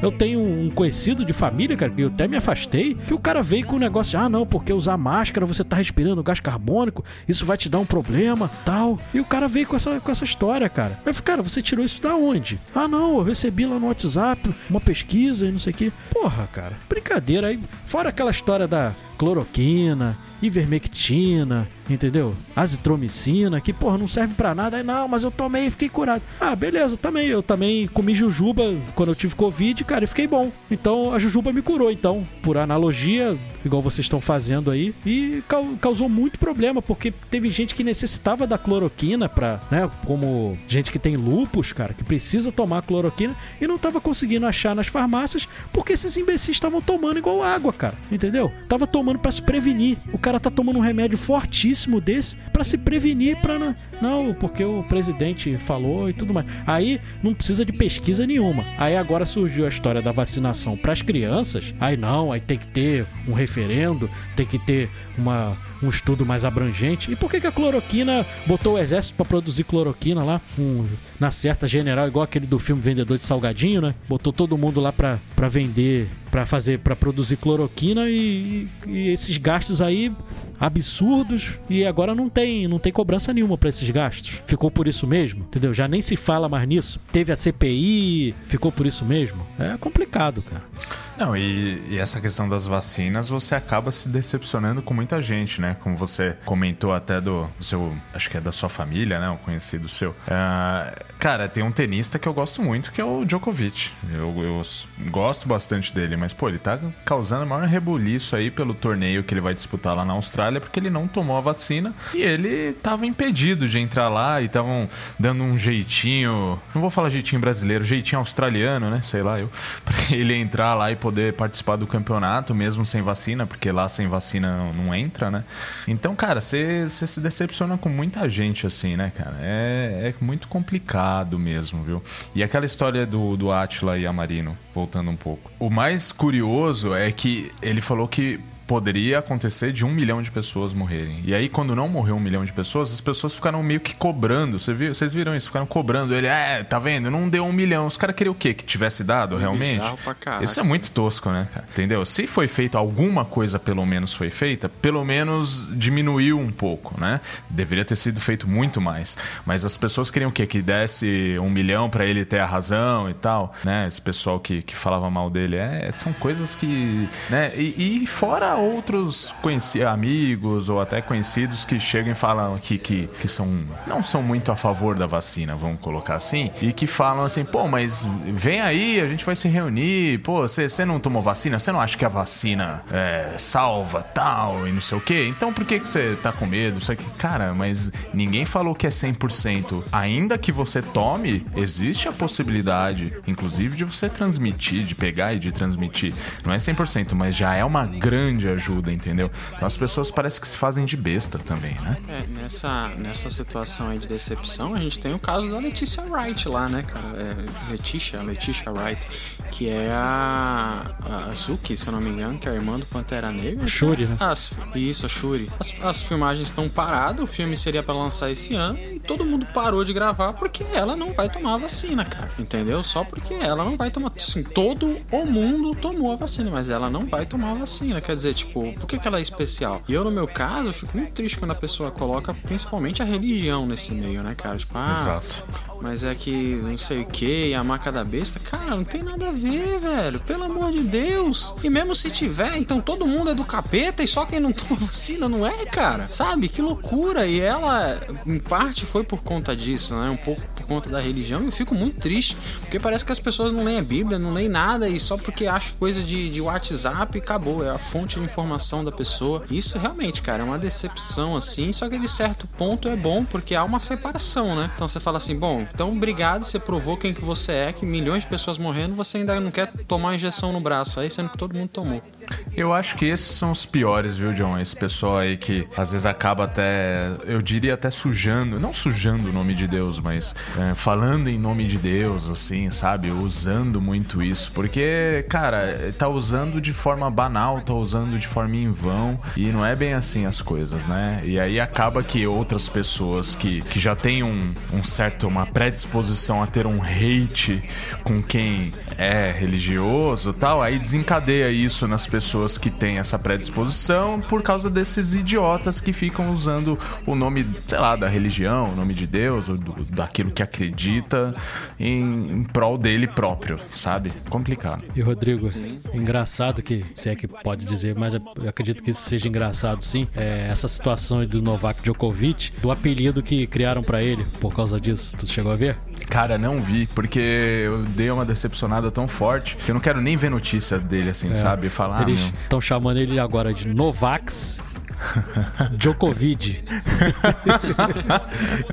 Eu, tenho um conhecido de família, cara, que eu até me afastei, que o cara veio com o negócio, de, ah, não, porque usar máscara você tá respirando gás carbônico, isso vai te dar um problema, tal. E o cara veio com essa, com essa história, cara. Eu falei, cara, você tirou isso da onde? Ah, não, eu recebi lá no WhatsApp uma pesquisa e não sei o que. Porra, cara, brincadeira aí. Fora aquela história da cloroquina, ivermectina, entendeu? Azitromicina, que porra não serve para nada. Aí não, mas eu tomei e fiquei curado. Ah, beleza, também. Eu também comi jujuba quando eu tive Covid, cara, e fiquei bom. Então a jujuba me curou, então, por analogia, igual vocês estão fazendo aí, e causou muito problema, porque teve gente que necessitava da cloroquina para, né, como gente que tem lupus, cara, que precisa tomar cloroquina e não tava conseguindo achar nas farmácias, porque esses imbecis estavam tomando igual água, cara, entendeu? Tava tomando para se prevenir. O cara tá tomando um remédio fortíssimo desse para se prevenir para não, não, porque o presidente falou e tudo mais. Aí não precisa de pesquisa nenhuma. Aí agora surgiu a história da vacinação para as crianças. Aí não, aí tem que ter um referendo, tem que ter uma, um estudo mais abrangente. E por que, que a cloroquina botou o exército para produzir cloroquina lá um, na certa general, igual aquele do filme Vendedor de Salgadinho, né? Botou todo mundo lá para vender para fazer para produzir cloroquina e, e, esses gastos aí absurdos e agora não tem não tem cobrança nenhuma para esses gastos. Ficou por isso mesmo, entendeu? Já nem se fala mais nisso. Teve a CPI, ficou por isso mesmo. É complicado, cara. Não, e, e, essa questão das vacinas, você acaba se decepcionando com muita gente, né? Como você comentou até do, seu, acho que é da sua família, né? Um conhecido seu. Uh, cara, tem um tenista que eu gosto muito, que é o Djokovic. Eu, eu, gosto bastante dele, mas, pô, ele tá causando maior rebuliço aí pelo torneio que ele vai disputar lá na Austrália, porque ele não tomou a vacina e ele tava impedido de entrar lá e estavam dando um jeitinho, não vou falar jeitinho brasileiro, jeitinho australiano, né? Sei lá, eu, pra ele entrar lá e poder participar do campeonato, mesmo sem vacina, porque lá sem vacina não, entra, né? Então, cara, você se decepciona com muita gente, assim, né, cara? É, é muito complicado mesmo, viu? E aquela história do, do Atila e Amarino, voltando um pouco. O mais curioso é que ele falou que poderia acontecer de um milhão de pessoas morrerem. E aí, quando não morreu um milhão de pessoas, as pessoas ficaram meio que cobrando. Você viu? Vocês viram isso? Ficaram cobrando. Ele, é, tá vendo? Não deu um milhão. Os caras queriam o quê? Que tivesse dado, é realmente? Caraca, isso é muito tosco, né, cara? Entendeu? Se foi feito alguma coisa, pelo menos foi feita, pelo menos diminuiu um pouco, né? Deveria ter sido feito muito mais. Mas as pessoas queriam o quê? Que desse um milhão para ele ter a razão e tal, né? Esse pessoal que, que falava mal dele. É, são coisas que. né? e, e fora outros amigos ou até conhecidos que chegam e falam que, que, que são, não são muito a favor da vacina, vamos colocar assim, e que falam assim, pô, mas vem aí, a gente vai se reunir, pô, você não tomou vacina? Você não acha que a vacina é, salva tal e não sei o quê? Então por que você tá com medo? Isso aqui? Cara, mas ninguém falou que é 100%. Ainda que você tome, existe a possibilidade, inclusive, de você transmitir, de pegar e de transmitir. Não é 100%, mas já é uma grande de ajuda, entendeu? Então as pessoas parecem que se fazem de besta também, né? É, nessa, nessa situação aí de decepção, a gente tem o caso da Letícia Wright lá, né, cara? É, Letícia, Letícia Wright, que é a, a Zuki, se eu não me engano, que é a irmã do Pantera Negra. Shuri, né? As, isso, a Shuri. As, as filmagens estão paradas, o filme seria para lançar esse ano e todo mundo parou de gravar porque ela não vai tomar a vacina, cara. Entendeu? Só porque ela não vai tomar. Assim, todo o mundo tomou a vacina, mas ela não vai tomar a vacina. Quer dizer, tipo, por que, que ela é especial? E eu, no meu caso, fico muito triste quando a pessoa coloca principalmente a religião nesse meio, né, cara? Tipo, ah, Exato. Mas é que não sei o que, a marca da besta. Cara, não tem nada a ver, velho. Pelo amor de Deus. E mesmo se tiver, então todo mundo é do capeta e só quem não toma vacina não é, cara. Sabe? Que loucura. E ela, em parte, foi por conta disso, né? Um pouco por conta da religião. Eu fico muito triste, porque parece que as pessoas não leem a Bíblia, não leem nada e só porque acham coisa de, de WhatsApp acabou. É a fonte de informação da pessoa. Isso realmente, cara, é uma decepção assim. Só que de certo ponto é bom porque há uma separação, né? Então você fala assim: bom, então obrigado, você provou quem que você é, que milhões de pessoas morrendo, você ainda não quer tomar injeção no braço aí, sendo que todo mundo tomou. Eu acho que esses são os piores, viu, John? Esse pessoal aí que às vezes acaba até, eu diria até sujando, não sujando o nome de Deus, mas é, falando em nome de Deus, assim, sabe? Usando muito isso. Porque, cara, tá usando de forma banal, tá usando de forma em vão. E não é bem assim as coisas, né? E aí acaba que outras pessoas que, que já têm um, um certo, uma predisposição a ter um hate com quem é religioso tal, aí desencadeia isso nas pessoas que têm essa predisposição por causa desses idiotas que ficam usando o nome, sei lá, da religião, o nome de Deus, ou do, daquilo que acredita em, em prol dele próprio, sabe? Complicado. E Rodrigo, engraçado que, se é que pode dizer, mas eu acredito que isso seja engraçado sim, é essa situação aí do Novak Djokovic, do apelido que criaram pra ele por causa disso, tu chegou a ver? Cara, não vi, porque eu dei uma decepcionada tão forte que eu não quero nem ver notícia dele, assim, sabe? Falar, Eles meu, estão chamando ele agora de Novax Djokovic.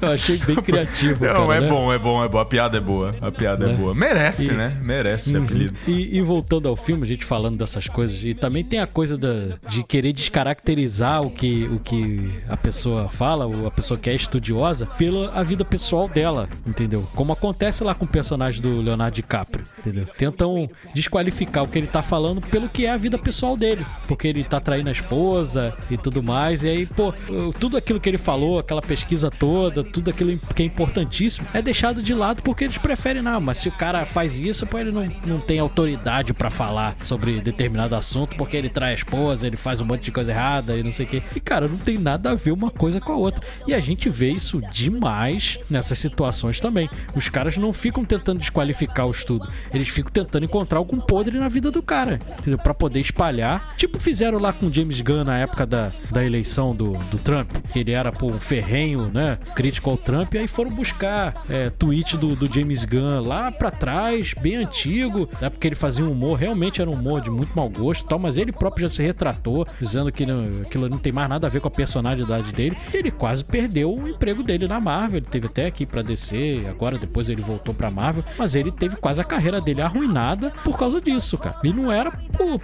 eu achei bem criativo. Não, cara, é né? bom, é bom, é bom. A piada é boa. A piada é, Né? boa. Merece, E- né? Merece esse Uhum. apelido. E, e voltando ao filme, a gente falando dessas coisas, e também tem a coisa da- de querer descaracterizar o que, o que a pessoa fala, ou a pessoa que é estudiosa, pela a vida pessoal dela, entendeu? Como acontece lá com o personagem do Leonardo DiCaprio, entendeu? Tentam desqualificar o que ele tá falando pelo que é a vida pessoal dele, porque ele tá traindo a esposa e tudo mais, e aí, pô, tudo aquilo que ele falou, aquela pesquisa toda, tudo aquilo que é importantíssimo, é deixado de lado porque eles preferem, não, mas se o cara faz isso, pô, ele não, não tem autoridade pra falar sobre determinado assunto, porque ele trai a esposa, ele faz um monte de coisa errada e não sei o quê. E, cara, não tem nada a ver uma coisa com a outra. E a gente vê isso demais nessas situações também. Os caras não ficam tentando desqualificar o estudo, eles ficam tentando encontrar algum podre na vida do cara, entendeu? Pra poder espalhar. Tipo, fizeram lá com James Gunn na época da, da eleição do, do Trump, ele era, pô, um ferrenho, né? Crítico ao Trump, e aí foram buscar é, tweet do, do James Gunn lá pra trás, bem antigo, né? Porque ele fazia um humor, realmente era um humor de muito mau gosto tal, mas ele próprio já se retratou, dizendo que não, aquilo não tem mais nada a ver com a personalidade dele. E ele quase perdeu o emprego dele na Marvel. Ele teve até aqui pra descer, agora depois ele voltou pra Marvel, mas ele teve quase a carreira dele arruinada por causa disso, cara. E não era pro,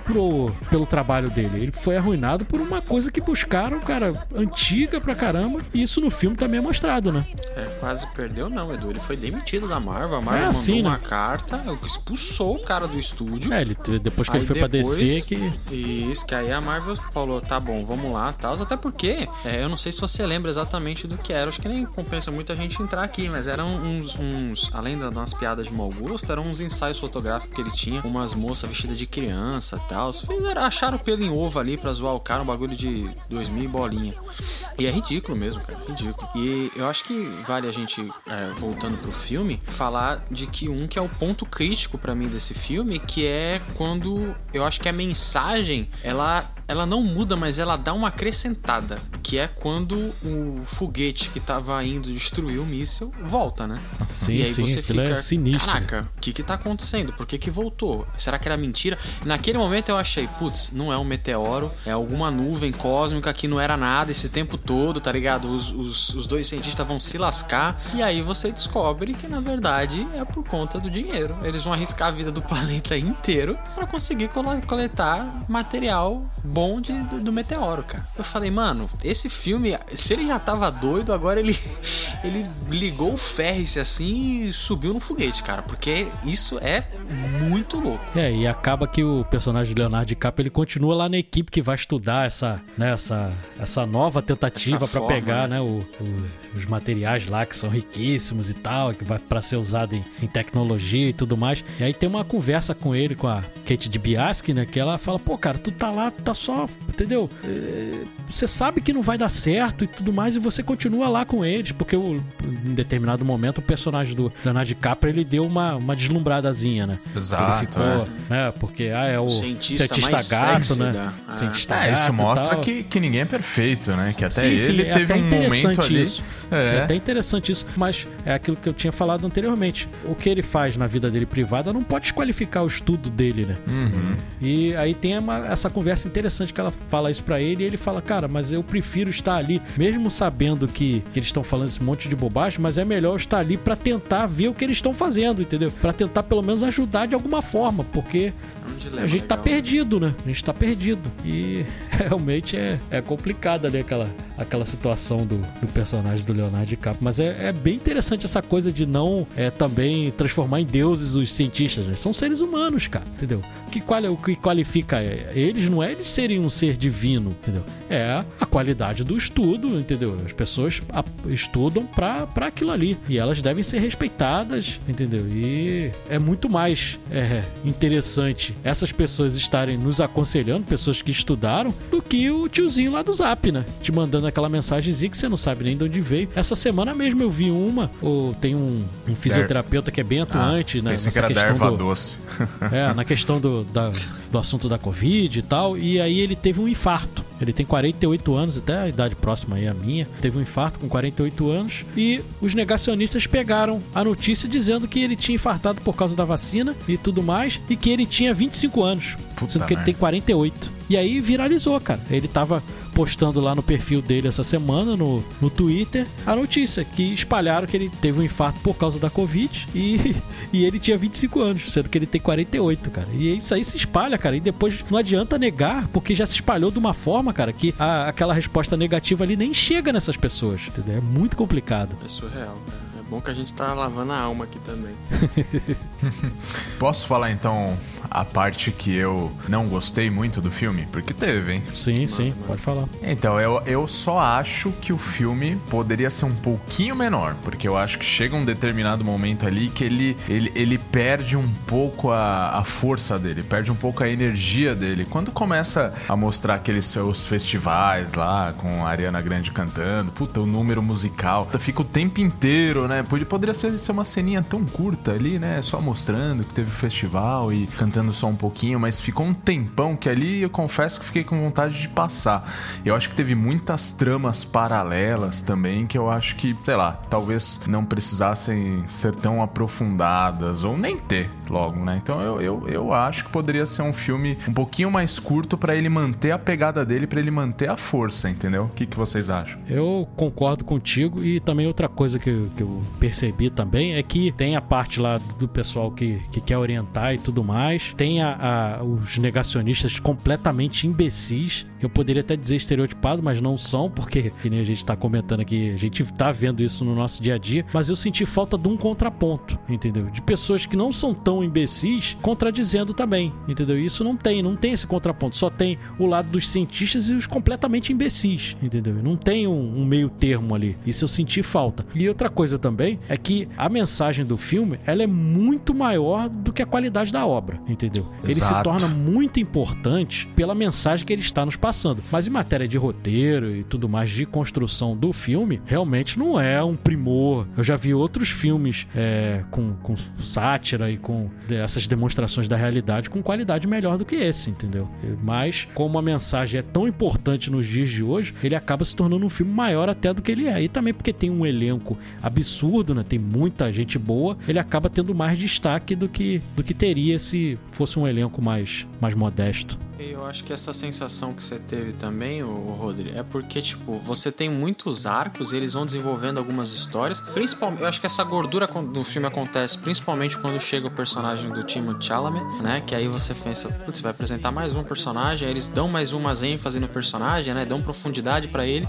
pelo trabalho dele, ele foi arruinado por uma coisa que buscaram, cara, antiga pra caramba. E isso no filme também é mostrado, né? É, quase perdeu não, Edu. Ele foi demitido da Marvel. A Marvel É, mandou assim, né? uma carta, expulsou o cara do estúdio. É, ele, depois que Aí ele foi pra depois- descer, que. Isso, que aí a Marvel falou, tá bom, vamos lá, tal. Até porque, é, eu não sei se você lembra exatamente do que era. Acho que nem compensa muito a gente entrar aqui, mas eram uns, uns além da- das piadas de mau gosto, eram uns ensaios fotográficos que ele tinha, umas moças vestidas de criança tal. Fizeram, acharam pelo em ovo ali pra zoar o cara, um bagulho de 2000 e bolinha. E é ridículo mesmo, cara, ridículo. E eu acho que vale a gente, é, voltando pro filme, falar de que um que é o ponto crítico pra mim desse filme, que é quando eu acho que a mensagem, ela ela não muda, mas ela dá uma acrescentada, que é quando o foguete que tava indo destruir o míssil volta, né? Sim, e aí sim, você é fica, sinistro. caraca, o que que tá acontecendo? Por que que voltou? Será que era mentira? Naquele momento eu achei, putz, não é um meteoro, é alguma nuvem cósmica que não era nada esse tempo todo, tá ligado? Os, os, os dois cientistas vão se lascar e aí você descobre que na verdade é por conta do dinheiro. Eles vão arriscar a vida do planeta inteiro pra conseguir coletar material bom de, do, do meteoro, cara. Eu falei, mano, esse filme, se ele já tava doido, agora ele, ele ligou o férrice assim e subiu no foguete, cara, porque isso é muito louco. É, e acaba que o personagem do Leonardo DiCaprio ele continua lá na equipe que vai estudar essa, né, essa, essa nova tentativa forma, pegar, né? né, o- o- os materiais lá que são riquíssimos e tal, que vai para ser usado em, em tecnologia e tudo mais. E aí tem uma conversa com ele, com a Kate DiBiase, né, que ela fala: "Pô, cara, tu tá lá, tá só, entendeu? É, Você sabe que não vai dar certo e tudo mais e você continua lá com eles, porque o- em determinado momento o personagem do Leonardo DiCaprio ele deu uma, uma deslumbradazinha, né? Exato, Ele ficou, né? Porque ah, é o Cientista mais gato, sexy né? da- ah. Cientista É, isso gato e mostra que, que ninguém é perfeito, né? Que até Sim, sim, ele é teve até um momento ali. Isso. É. É. até interessante isso, mas é aquilo que eu tinha falado anteriormente. O que ele faz na vida dele privada não pode desqualificar o estudo dele, né? Uhum. E aí tem uma- essa conversa interessante que ela fala isso pra ele e ele fala, cara, mas eu prefiro estar ali, mesmo sabendo que, que eles estão falando esse monte de bobagem, mas é melhor eu estar ali pra tentar ver o que eles estão fazendo, entendeu? Pra tentar pelo menos ajudar de alguma forma, porque É um a gente tá legal. perdido, né? A gente tá perdido. E realmente é, é complicado ali aquela, aquela situação do, do personagem do Leonardo DiCaprio. Mas é, é bem interessante essa coisa de não é, também transformar em deuses os cientistas, né? São seres humanos, cara, entendeu? O que, quali- o que qualifica eles não é eles serem um ser divino, entendeu? É a qualidade do estudo, entendeu? As pessoas estudam pra aquilo ali. E elas devem ser respeitadas, entendeu? E é muito mais é, interessante essas pessoas estarem nos aconselhando, pessoas que estudaram, do que o tiozinho lá do Zap, né? Te mandando aquela mensagenzinha que você não sabe nem de onde veio. Essa semana mesmo eu vi uma, ou tem um, um fisioterapeuta que é bem atuante, né? Pensei que nessa era da questão erva do- doce. é, na questão do, da- do assunto da Covid e tal. E aí ele teve um infarto. Ele tem 48 anos, até a idade próxima aí a minha. Teve um infarto com 48 anos. E os negacionistas pegaram a notícia dizendo que ele tinha infartado por causa da vacina e tudo mais. E que ele tinha 25 anos. Puta sendo que ele merda. tem 48. E aí viralizou, cara. Ele tava postando lá no perfil dele essa semana, no, no Twitter, a notícia que espalharam que ele teve um infarto por causa da Covid e, e ele tinha 25 anos, sendo que ele tem 48, cara. E isso aí se espalha, cara. E depois não adianta negar, porque já se espalhou de uma forma, cara, que a- aquela resposta negativa ali nem chega nessas pessoas, entendeu? É muito complicado. É surreal, cara. Bom que a gente tá lavando a alma aqui também. Posso falar então a parte que eu não gostei muito do filme? Porque teve, hein? Sim, sim, pode falar. Então, eu, eu só acho que o filme poderia ser um pouquinho menor, porque eu acho que chega um determinado momento ali que ele, ele, ele perde um pouco a, a força dele, perde um pouco a energia dele. Quando começa a mostrar aqueles seus festivais lá, com a Ariana Grande cantando, puta, o número musical, fica o tempo inteiro, né? Pod- Poderia ser, ser uma ceninha tão curta ali, né? Só mostrando que teve o festival e cantando só um pouquinho, mas ficou um tempão que ali eu confesso que fiquei com vontade de passar. Eu acho que teve muitas tramas paralelas também que eu acho que, sei lá, talvez não precisassem ser tão aprofundadas ou nem ter logo, né? Então eu, eu, eu acho que poderia ser um filme um pouquinho mais curto pra ele manter a pegada dele, pra ele manter a força, entendeu? O que, que vocês acham? Eu concordo contigo e também outra coisa que, que eu percebi também é que tem a parte lá do pessoal que, que quer orientar e tudo mais, tem a, a- os negacionistas completamente imbecis, eu poderia até dizer estereotipado, mas não são, porque que nem a gente tá comentando aqui, a gente tá vendo isso no nosso dia a dia, mas eu senti falta de um contraponto, entendeu? De pessoas que não são tão imbecis contradizendo também, entendeu? Isso não tem, não tem esse contraponto, só tem o lado dos cientistas e os completamente imbecis, entendeu? Não tem um, um meio termo ali. Isso eu senti falta. E outra coisa também é que a mensagem do filme, ela é muito maior do que a qualidade da obra, entendeu? Ele se Exato. torna muito importante pela mensagem que ele está nos passando. Mas em matéria de roteiro e tudo mais de construção do filme, realmente não é um primor. Eu já vi outros filmes é, com, com sátira e com essas demonstrações da realidade com qualidade melhor do que esse, entendeu? Mas como a mensagem é tão importante nos dias de hoje, ele acaba se tornando um filme maior até do que ele é. E também porque tem um elenco absurdo, né? Tem muita gente boa, ele acaba tendo mais destaque do que do que teria se fosse um elenco mais mais modesto. Eu acho que essa sensação que você teve também, o Rodri, é porque, tipo, você tem muitos arcos e eles vão desenvolvendo algumas histórias. Principalmente, eu acho que essa gordura do filme acontece principalmente quando chega o personagem do Timothée Chalamet, né? Que aí você pensa, putz, vai apresentar mais um personagem, aí eles dão mais umas ênfase no personagem, né? Dão profundidade pra ele.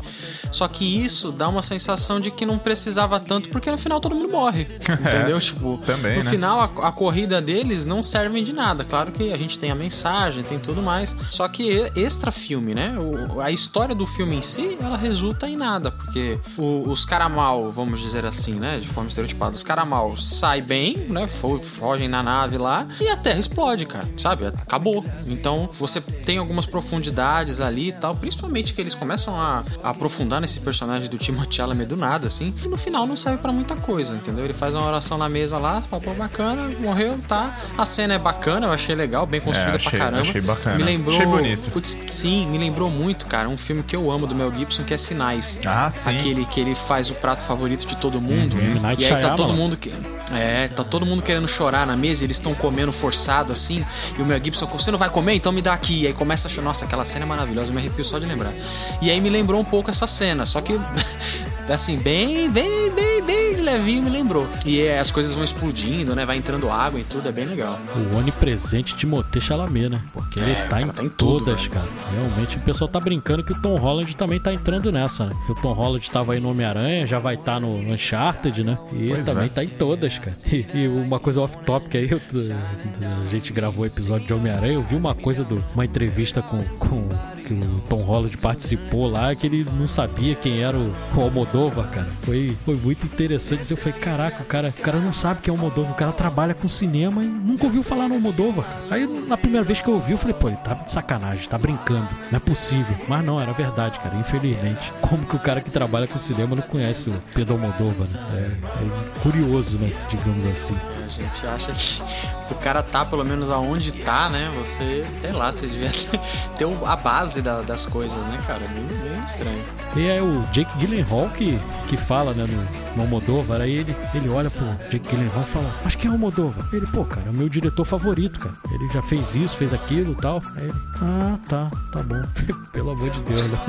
Só que isso dá uma sensação de que não precisava tanto, porque no final todo mundo morre. Entendeu? tipo, também, no né? final a, a corrida deles não servem de nada. Claro que a gente tem a mensagem, tem tudo mais. Só que extra filme, né? O- a história do filme em si, ela resulta em nada. Porque o- os cara mal, vamos dizer assim, né? De forma estereotipada, os cara mal saem bem, né? fo- Fogem na nave lá e a Terra explode, cara. Sabe? Acabou. Então você tem algumas profundidades ali e tal. Principalmente que eles começam a, a aprofundar nesse personagem do Timothée Chalamet do nada, assim. E no final não serve pra muita coisa, entendeu? Ele faz uma oração na mesa lá, pô, bacana, morreu, tá. A cena é bacana, eu achei legal, bem construída achei- pra caramba. achei bacana. Me lembrou. Achei bonito. Putz, sim, me lembrou muito, cara, um filme que eu amo do Mel Gibson, que é Sinais. Ah, sim. Aquele que ele faz o prato favorito de todo mundo. M. Night E aí tá todo mundo que. É, tá todo mundo querendo chorar na mesa e eles estão comendo forçado assim. E o Mel Gibson, você não vai comer? Então me dá aqui. E aí começa a chorar. Nossa, aquela cena é maravilhosa, eu me arrepio só de lembrar. E aí me lembrou um pouco essa cena, só que. assim, bem, bem, bem, bem de levinho me lembrou. E é, as coisas vão explodindo, né? Vai entrando água e tudo, é bem legal. O onipresente Timothée Chalamet, né? Porque ele É, tá, cara, em tá em tudo, todas, velho. cara. Realmente o pessoal tá brincando que o Tom Holland também tá entrando nessa, né? O Tom Holland tava aí no Homem-Aranha, já vai estar no Uncharted, né? E ele Pois também é. tá em todas, cara. E, e uma coisa off-topic aí, eu- a gente gravou o episódio de Homem-Aranha, eu vi uma coisa do uma entrevista com, com que o Tom Holland participou lá, que ele não sabia quem era o, o Almodóvar, cara. Foi, foi muito interessante. Eu falei, caraca, o cara, o cara não sabe quem é o Almodóvar, o cara trabalha com cinema e nunca ouviu falar no cara. Aí, na primeira vez que eu ouvi, eu falei, pô, ele tá de sacanagem, tá brincando, não é possível. Mas não, era verdade, cara, infelizmente. Como que o cara que trabalha com cinema não conhece o Pedro Almodóvar, né? É, é curioso, né, digamos assim. A gente acha que o cara tá pelo menos aonde tá, né? Você, sei lá, você devia ter, a base da- das coisas, né, cara? Bem, bem estranho. E é o Jake Gyllenhaal que, que fala, né, no, no Almodóvar. Aí ele, ele olha pro Jake Gyllenhaal e fala, mas quem é o Almodóvar? Ele, pô, cara, é o meu diretor favorito, cara. Ele já fez isso, fez aquilo e tal. Aí ele, ah, tá, tá bom. Pelo amor de Deus, né?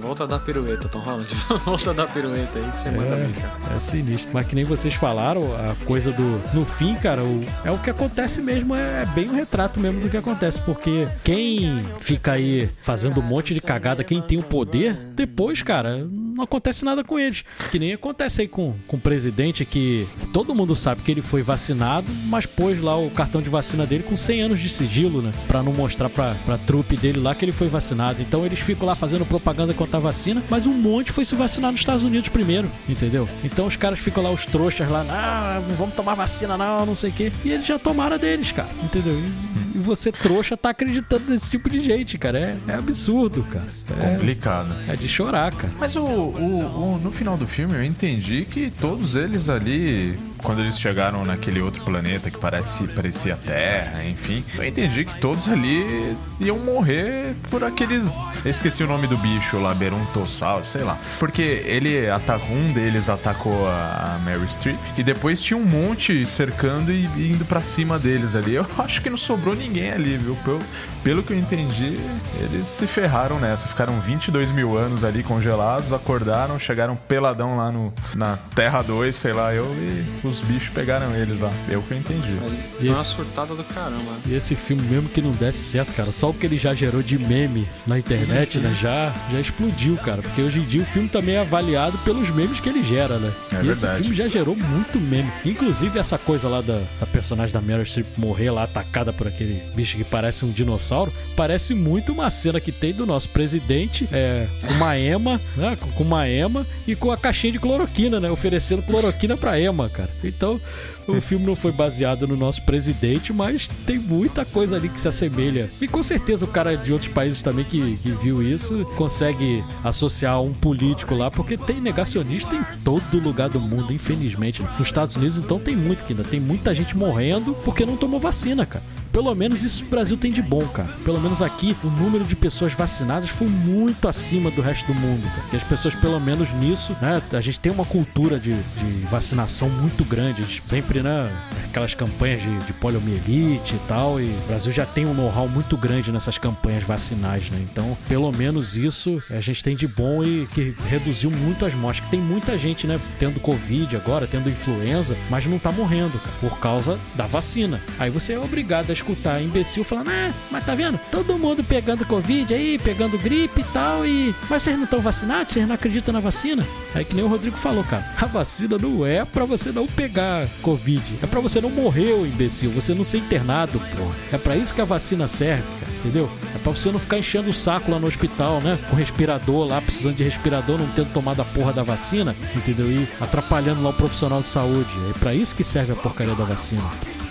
Volta a dar pirueta, Tom Holland. Volta a dar pirueta aí que você manda bem, cara. É sinistro. Mas que nem vocês falaram, a coisa do. No fim, cara, o, é o que acontece mesmo, é bem um retrato mesmo do que acontece. Porque quem fica aí fazendo um monte de cagada, quem tem o poder, depois, cara, não acontece nada com eles. Que nem acontece aí com, com o presidente que todo mundo sabe que ele foi vacinado, mas pôs lá o cartão de vacina dele com 100 anos de sigilo, né? Pra não mostrar pra, pra trupe dele lá que ele foi vacinado. Então eles ficam lá fazendo propaganda contra a vacina, mas um monte foi se vacinar nos Estados Unidos primeiro, entendeu? Então os caras ficam lá, os trouxas lá, ah, não vamos tomar vacina não, não sei o quê. E eles já tomaram deles, cara, entendeu? E, e você, trouxa, tá acreditando nesse tipo de gente, cara. É, é absurdo, cara. É, Complicado. é de chorar, cara. Mas o, o- o- no final do filme eu entendi que todos eles ali, quando eles chegaram naquele outro planeta que parece, parecia Terra, enfim, eu entendi que todos ali iam morrer por aqueles. Eu esqueci o nome do bicho lá, Beruntossauro, sei lá. Porque ele atacou, um deles atacou a a Mary Streep e depois tinha um monte cercando e, indo pra cima deles ali. Eu acho que não sobrou ninguém ali, viu? Pelo, pelo que eu entendi, eles se ferraram nessa. Ficaram 22 mil anos ali congelados, acordaram, chegaram peladão lá no, na Terra 2, sei lá, eu e os bichos pegaram eles lá. Eu que eu entendi. Foi uma Esse- surtada do caramba. E esse filme, mesmo que não desse certo, cara, só o que ele já gerou de meme na internet, né, já, já explodiu, cara. Porque hoje em dia o filme também é avaliado pelos memes que ele gera, né? É e esse verdade. filme já gerou muito meme. Inclusive essa coisa lá da, da personagem da Meryl Streep morrer lá atacada por aquele bicho que parece um dinossauro, parece muito uma cena que tem do nosso presidente é, com uma ema, né, com uma ema e com a caixinha de cloroquina, né? Oferecendo cloroquina pra ema, cara. Então, o filme não foi baseado no nosso presidente, mas tem muita coisa ali que se assemelha. E com certeza o cara de outros países também que, que viu isso consegue associar um político lá, porque tem negacionista em todo lugar do mundo, infelizmente. Nos Estados Unidos, então, tem muito que ainda. Tem muita gente morrendo porque não tomou vacina, cara. Pelo menos isso o Brasil tem de bom, cara. Pelo menos aqui, o número de pessoas vacinadas foi muito acima do resto do mundo, cara. Porque as pessoas, pelo menos nisso, né? A gente tem uma cultura de, de vacinação muito grande. Sempre, né? Aquelas campanhas de, de poliomielite e tal. E o Brasil já tem um know-how muito grande nessas campanhas vacinais, né? Então, pelo menos isso a gente tem de bom e que reduziu muito as mortes. Tem muita gente, né? Tendo Covid agora, tendo influenza, mas não tá morrendo, cara, por causa da vacina. Aí você é obrigado a escutar imbecil falando, ah, mas tá vendo? Todo mundo pegando Covid aí, pegando gripe e tal, e. Mas vocês não estão vacinados? Vocês não acreditam na vacina? Aí que nem o Rodrigo falou, cara, a vacina não é pra você não pegar Covid, é pra você não morrer, imbecil, você não ser internado, porra. É pra isso que a vacina serve, cara, entendeu? É pra você não ficar enchendo o saco lá no hospital, né? Com respirador lá, precisando de respirador, não tendo tomado a porra da vacina, entendeu? E atrapalhando lá o profissional de saúde. É pra isso que serve a porcaria da vacina.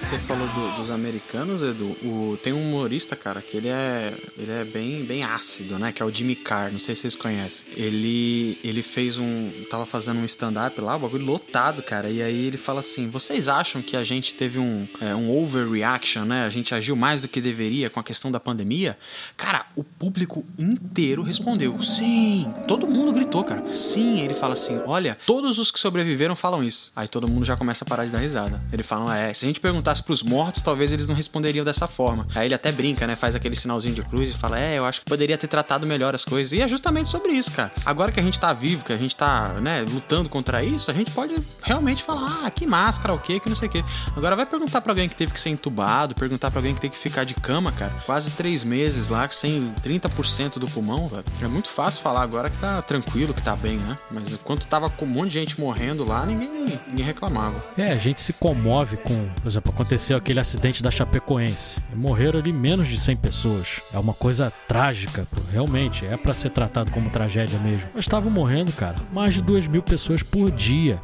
Você falou do- dos americanos, Edu. O, tem um humorista, cara, que ele é, ele é bem, bem ácido, né? Que é o Jimmy Carr. Não sei se vocês conhecem. Ele, ele fez um. Tava fazendo um stand-up lá, o bagulho lotado, cara. E aí ele fala assim: Vocês acham que a gente teve um, é, um overreaction, né? A gente agiu mais do que deveria com a questão da pandemia? Cara, o público inteiro respondeu: Sim. Todo mundo gritou, cara. Sim. Ele fala assim: Olha, todos os que sobreviveram falam isso. Aí todo mundo já começa a parar de dar risada. Ele fala: É, se a gente perguntasse perguntasse pros mortos, talvez eles não responderiam dessa forma. Aí ele até brinca, né? Faz aquele sinalzinho de cruz e fala: É, eu acho que poderia ter tratado melhor as coisas. E é justamente sobre isso, cara. Agora que a gente tá vivo, que a gente tá, né, lutando contra isso, a gente pode realmente falar: Ah, que máscara, o quê, que não sei o quê. Agora vai perguntar pra alguém que teve que ser entubado, perguntar pra alguém que teve que ficar de cama, cara. Quase três meses lá, sem 30% do pulmão, velho. É muito fácil falar agora que tá tranquilo, que tá bem, né? Mas enquanto tava com um monte de gente morrendo lá, ninguém, ninguém reclamava. É, a gente se comove com, por exemplo, aconteceu aquele acidente da Chapecoense. Morreram ali menos de 100 pessoas. É uma coisa trágica, pô, realmente. É pra ser tratado como tragédia mesmo. Mas estavam morrendo, cara, mais de 2 mil pessoas por dia.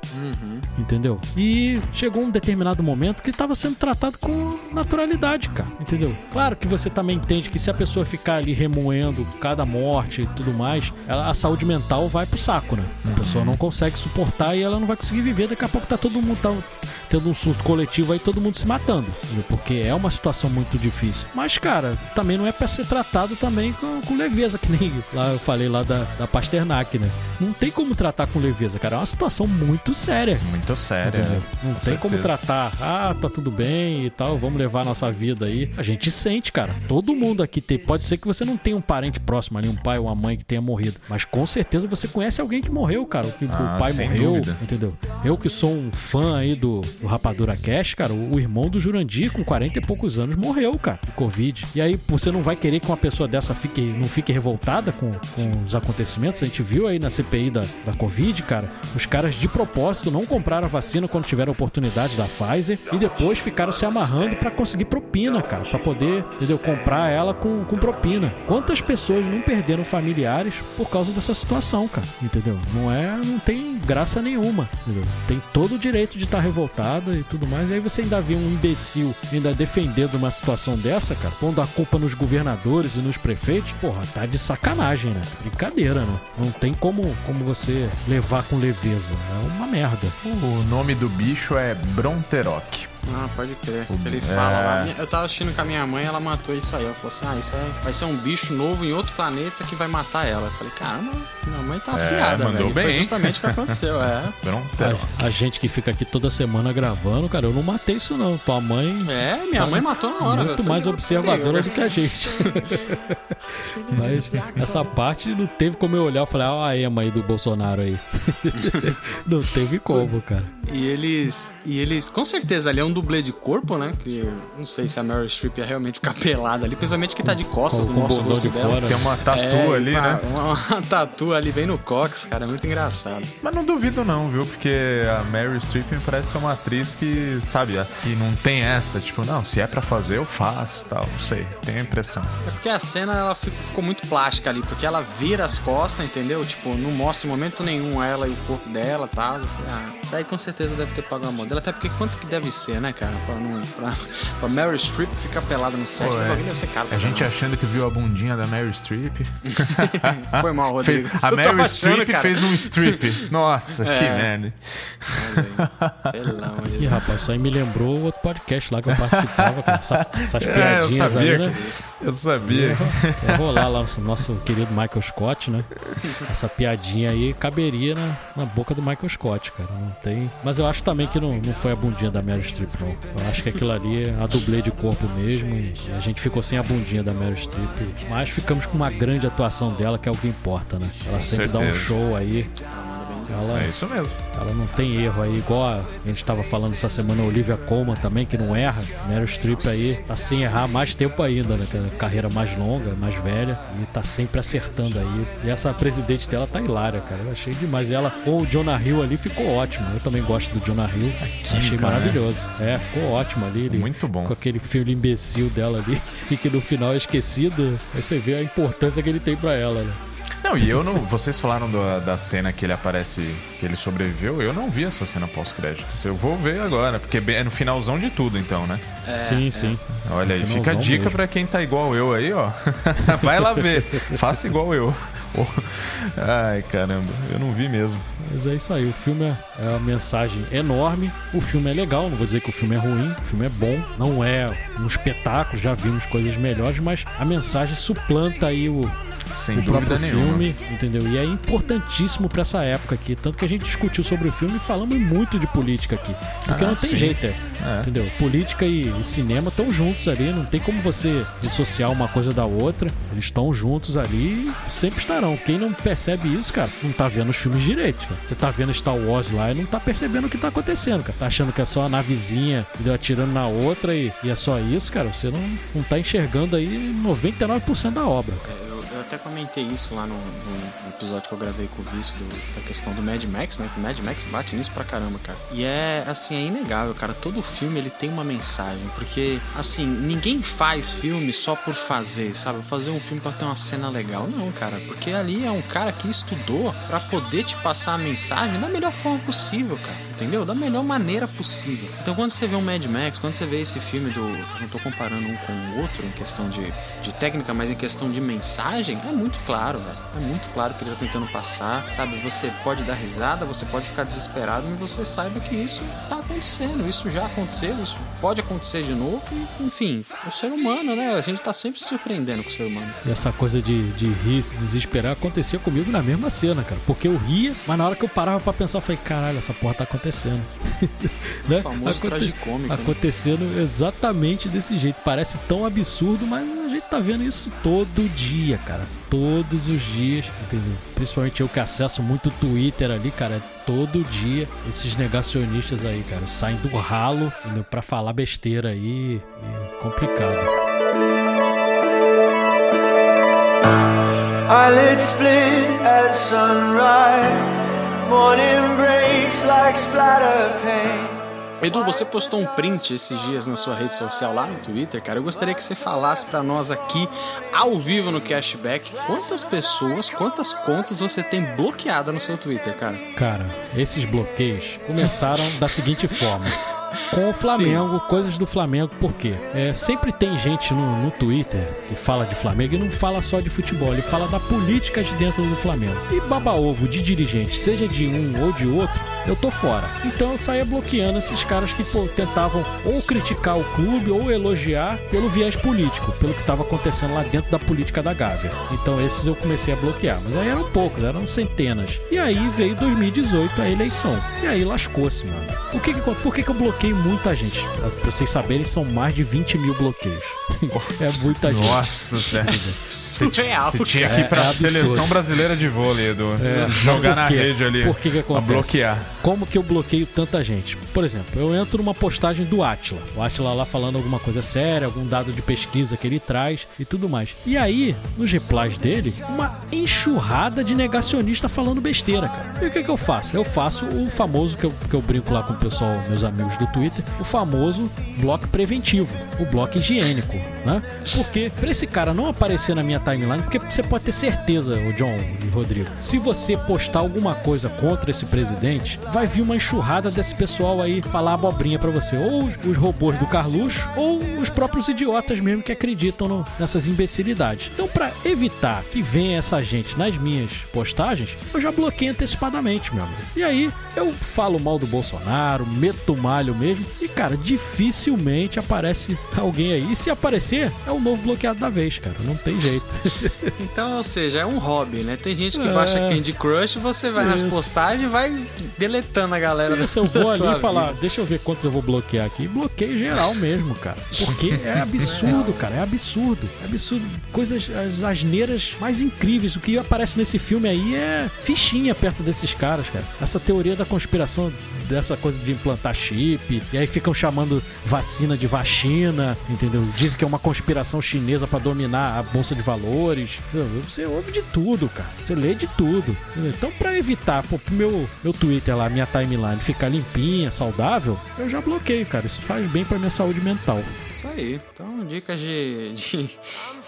Entendeu? E chegou um determinado momento que estava sendo tratado com naturalidade, cara. Entendeu? Claro que você também entende que se a pessoa ficar ali remoendo cada morte e tudo mais, ela- a saúde mental vai pro saco, né? A pessoa não consegue suportar e ela não vai conseguir viver. Daqui a pouco tá todo mundo tá tendo um surto coletivo aí, todo mundo se matando. Porque é uma situação muito difícil. Mas, cara, também não é pra ser tratado também com, com leveza, que nem lá eu falei lá da, da Pasternak, né? Não tem como tratar com leveza, cara. É uma situação muito séria. Muito séria. Entendeu? né? Não Com tem como certeza. tratar, ah, tá tudo bem e tal, vamos levar a nossa vida aí. A gente sente, cara. Todo mundo aqui tem. Pode ser que você não tenha um parente próximo ali, um pai ou uma mãe que tenha morrido. Mas com certeza você conhece alguém que morreu, cara. Que Ah, o pai morreu, dúvida. entendeu? Eu que sou um fã aí do, do Rapadura Cash, cara, o, o irmão do Jurandir, com 40 e poucos anos, morreu, cara, de Covid. E aí, você não vai querer que uma pessoa dessa fique, não fique revoltada com, com os acontecimentos. A gente viu aí na CPI da, da Covid, cara, os caras de propósito não compraram a vacina quando tiveram oportunidade da Pfizer e depois ficaram se amarrando pra conseguir propina, cara, Pra poder, entendeu, comprar ela com, com propina. Quantas pessoas não perderam familiares por causa dessa situação, cara, entendeu? Não é, não tem graça nenhuma, entendeu? Tem todo o direito de estar revoltada e tudo mais. E aí você ainda vê um imbecil ainda defendendo uma situação dessa, cara, pondo a culpa nos governadores e nos prefeitos, porra, tá de sacanagem, né? Brincadeira, né? Não tem como, como você levar com leveza. É uma merda. O nome do bicho é Bronteroc. Ah, pode crer. O- Ele é. fala lá. Eu tava assistindo com a minha mãe, ela matou isso aí. Ela falou assim: ah, isso aí vai ser um bicho novo em outro planeta que vai matar ela. Eu falei, caramba, minha mãe tá afiada, mandou velho. E bem, Foi justamente o que aconteceu, é. Bronteroc. A, a gente que fica aqui toda semana gravando, cara, eu não matei isso não. Tua mãe É, minha mãe matou na hora. muito mais observadora "Meu do que a gente. Mas essa parte não teve como eu olhar e falar, ó a Ema aí do Bolsonaro aí. não teve como, cara. E eles. E eles. Com certeza ali é um dublê de corpo, né? Que não sei se a Meryl Streep ia realmente ficar pelada ali, principalmente que tá de costas, Com- não com o mostra o bundão rosto de dela. fora. Tem uma tatu É, ali, uma, né? Uma, uma tatu ali bem no cox, cara. É muito engraçado. Mas não duvido não, viu? Porque a Mary Streep me parece ser uma atriz que, sabe, que não tem essa, tipo, não, se é pra fazer, eu faço, tal, não sei, tenho a impressão. É porque a cena ela ficou, ficou muito plástica ali, porque ela vira as costas, entendeu? Tipo, não mostra em momento nenhum ela e o corpo dela e tal. Eu falei, ah, isso aí com certeza deve ter pago a mão dela. Até porque quanto que deve ser, né, cara? Pra, não, pra, pra Meryl Streep ficar pelada no set, Pô, o é. deve ser caro A gente caramba. achando que viu a bundinha da Mary Streep. Foi mal, Rodrigo. Fez- a Mary Streep fez um strip. Nossa, que É. merda. Pelo amor de Ih, Deus. rapaz, isso aí me lembrou outro podcast lá que eu participava, cara. Essa- essas É, eu piadinhas sabia aí, né? que. Eu sabia. Vai rolar lá o nosso querido Michael Scott, né? Essa piadinha aí caberia na, na boca do Michael Scott, cara. Não tem. Mas eu acho também que não, não foi a bundinha da Meryl Streep, não. Eu acho que aquilo ali é a dublê de corpo mesmo. E a gente ficou sem a bundinha da Meryl Streep. Mas ficamos com uma grande atuação dela, que é o que importa, né? Ela sempre dá um show aí. Ela, É isso mesmo. ela não tem erro aí, igual a, a gente tava falando essa semana, a Olivia Colman também, que não erra. Meryl Streep aí tá sem errar mais tempo ainda, né? Carreira mais longa, mais velha, e tá sempre acertando aí. E essa presidente dela tá hilária, cara. Eu achei demais. E ela, com o Jonah Hill ali, ficou ótimo. Eu também gosto do Jonah Hill. achei química, né? maravilhoso. É, ficou ótimo ali. Ele, Muito bom. Com aquele filho imbecil dela ali, e que no final é esquecido. Aí você vê a importância que ele tem pra ela, né? Não, e eu não. Vocês falaram da, da cena que ele aparece, que ele sobreviveu. Eu não vi essa cena pós-créditos. Eu vou ver agora, porque é no finalzão de tudo, então, né? sim, sim. Olha aí, fica a dica pra quem tá igual eu aí, ó. Vai lá ver. Faça igual eu. Ai, caramba, eu não vi mesmo. Mas é isso aí, o filme é, é uma mensagem enorme. O filme é legal, não vou dizer que o filme é ruim, o filme é bom, não é um espetáculo, já vimos coisas melhores, mas a mensagem suplanta aí o, Sem o dúvida próprio nenhuma. filme, entendeu? E é importantíssimo pra essa época aqui. Tanto que a gente discutiu sobre o filme e falamos muito de política aqui. Porque Ah, não tem sim. jeito, é. É. Entendeu? Política e, e cinema estão juntos ali. Não tem como você dissociar uma coisa da outra. Eles estão juntos ali e sempre estarão. Quem não percebe isso, cara, não tá vendo os filmes direito. Cara. Você tá vendo Star Wars lá e não tá percebendo o que tá acontecendo, cara. Tá achando que é só a navezinha entendeu? atirando na outra e, e é só isso, cara. Você não, não tá enxergando aí 99% da obra, cara. Eu, até comentei isso lá no, no episódio que eu gravei com o Vício do- da questão do Mad Max, né? Que o Mad Max bate nisso pra caramba, cara. E é, assim, é inegável, cara. Todo filme ele tem uma mensagem. Porque, assim, ninguém faz filme só por fazer, sabe? Fazer um filme pra ter uma cena legal. Não, cara. Porque ali é um cara que estudou pra poder te passar a mensagem da melhor forma possível, cara. Entendeu? Da melhor maneira possível. Então, quando você vê um Mad Max, quando você vê esse filme do. Não tô comparando um com o outro em questão de, de técnica, mas em questão de mensagem, é muito claro, velho. É muito claro que ele tá tentando passar. Sabe? Você pode dar risada, você pode ficar desesperado, mas você saiba que isso tá acontecendo. Isso já aconteceu, isso pode acontecer de novo. E, enfim, o ser humano, né? A gente tá sempre se surpreendendo com o ser humano. E essa coisa de, de rir, se desesperar, acontecia comigo na mesma cena, cara. Porque eu ria, mas na hora que eu parava pra pensar, eu falei, caralho, essa porra tá acontecendo. né? O famoso tragicômico, né? Acontecendo exatamente desse jeito. Parece tão absurdo, mas a gente tá vendo isso todo dia, cara. Todos os dias, entendeu? Principalmente eu que acesso muito o Twitter ali, cara. é Todo dia esses negacionistas aí, cara, saem do ralo entendeu? pra falar besteira aí. É complicado. Eyelids split at sunrise. Morning breaks like splatter paint. Edu, você postou um print esses dias na sua rede social lá no Twitter, cara. Eu gostaria que você falasse pra nós aqui, ao vivo no Cashback, quantas pessoas, quantas contas você tem bloqueada no seu Twitter, cara. Cara, esses bloqueios começaram da seguinte forma. Com o Flamengo, coisas do Flamengo, por quê? É, sempre tem gente no, no Twitter que fala de Flamengo e não fala só de futebol, ele fala da política de dentro do Flamengo. E baba-ovo de dirigente, seja de um ou de outro, eu tô fora. Então eu saía bloqueando esses caras que pô, tentavam ou criticar o clube ou elogiar pelo viés político, pelo que estava acontecendo lá dentro da política da Gávea. Então esses eu comecei a bloquear, mas aí eram poucos, eram centenas. E aí veio 2018 a eleição. E aí lascou-se, mano. O que que, por que, que eu bloqueei muita gente? Pra vocês saberem, são mais de 20 mil bloqueios. é muita gente. Nossa, sério. Você ti- Surreal, você tinha que ir pra É- é seleção brasileira de vôlei, Edu. É, Jogar na rede ali. Por que que Pra acontece? bloquear. Como que eu bloqueio tanta gente? Por exemplo, eu entro numa postagem do Atila. O Atila lá falando alguma coisa séria, algum dado de pesquisa que ele traz e tudo mais. E aí, nos replies dele, uma enxurrada de negacionista falando besteira, cara. E o que que eu faço? Eu faço o famoso que eu, que eu brinco lá com o pessoal, meus amigos do Twitter, o famoso bloco preventivo, o bloco higiênico, né? Porque pra esse cara não aparecer na minha timeline, porque você pode ter certeza, o John e Rodrigo, se você postar alguma coisa contra esse presidente, vai vir uma enxurrada desse pessoal aí falar abobrinha pra você, ou os, robôs do Carluxo, ou os próprios idiotas mesmo que acreditam no- nessas imbecilidades. Então, pra evitar que venha essa gente nas minhas postagens, eu já bloqueio antecipadamente, meu amigo. E aí, eu falo mal do Bolsonaro, meto malho mesmo, e cara, dificilmente aparece alguém aí. E se aparecer, é o novo bloqueado da vez, cara. Não tem jeito. Então, ou seja, é um hobby, né? Tem gente que É. baixa Candy Crush, você vai nas Isso. postagens e vai deletando a galera Isso, eu vou ali e falar, vida. deixa eu ver quantos eu vou bloquear aqui. Bloqueio geral mesmo, cara. Porque é absurdo, cara. É absurdo. É absurdo. Coisas, as asneiras mais incríveis. O que aparece nesse filme aí é fichinha perto desses caras, cara. Essa teoria da conspiração dessa coisa de implantar chip. E aí ficam chamando vacina de vacina, entendeu? Dizem que é uma conspiração chinesa pra dominar a bolsa de valores. Você ouve de tudo, cara. Você lê de tudo. Então, pra evitar pô, pro meu, meu Twitter lá, minha timeline ficar limpinha, saudável, eu já bloqueio, cara. Isso faz bem pra minha saúde mental. Isso aí. Então, dicas de. de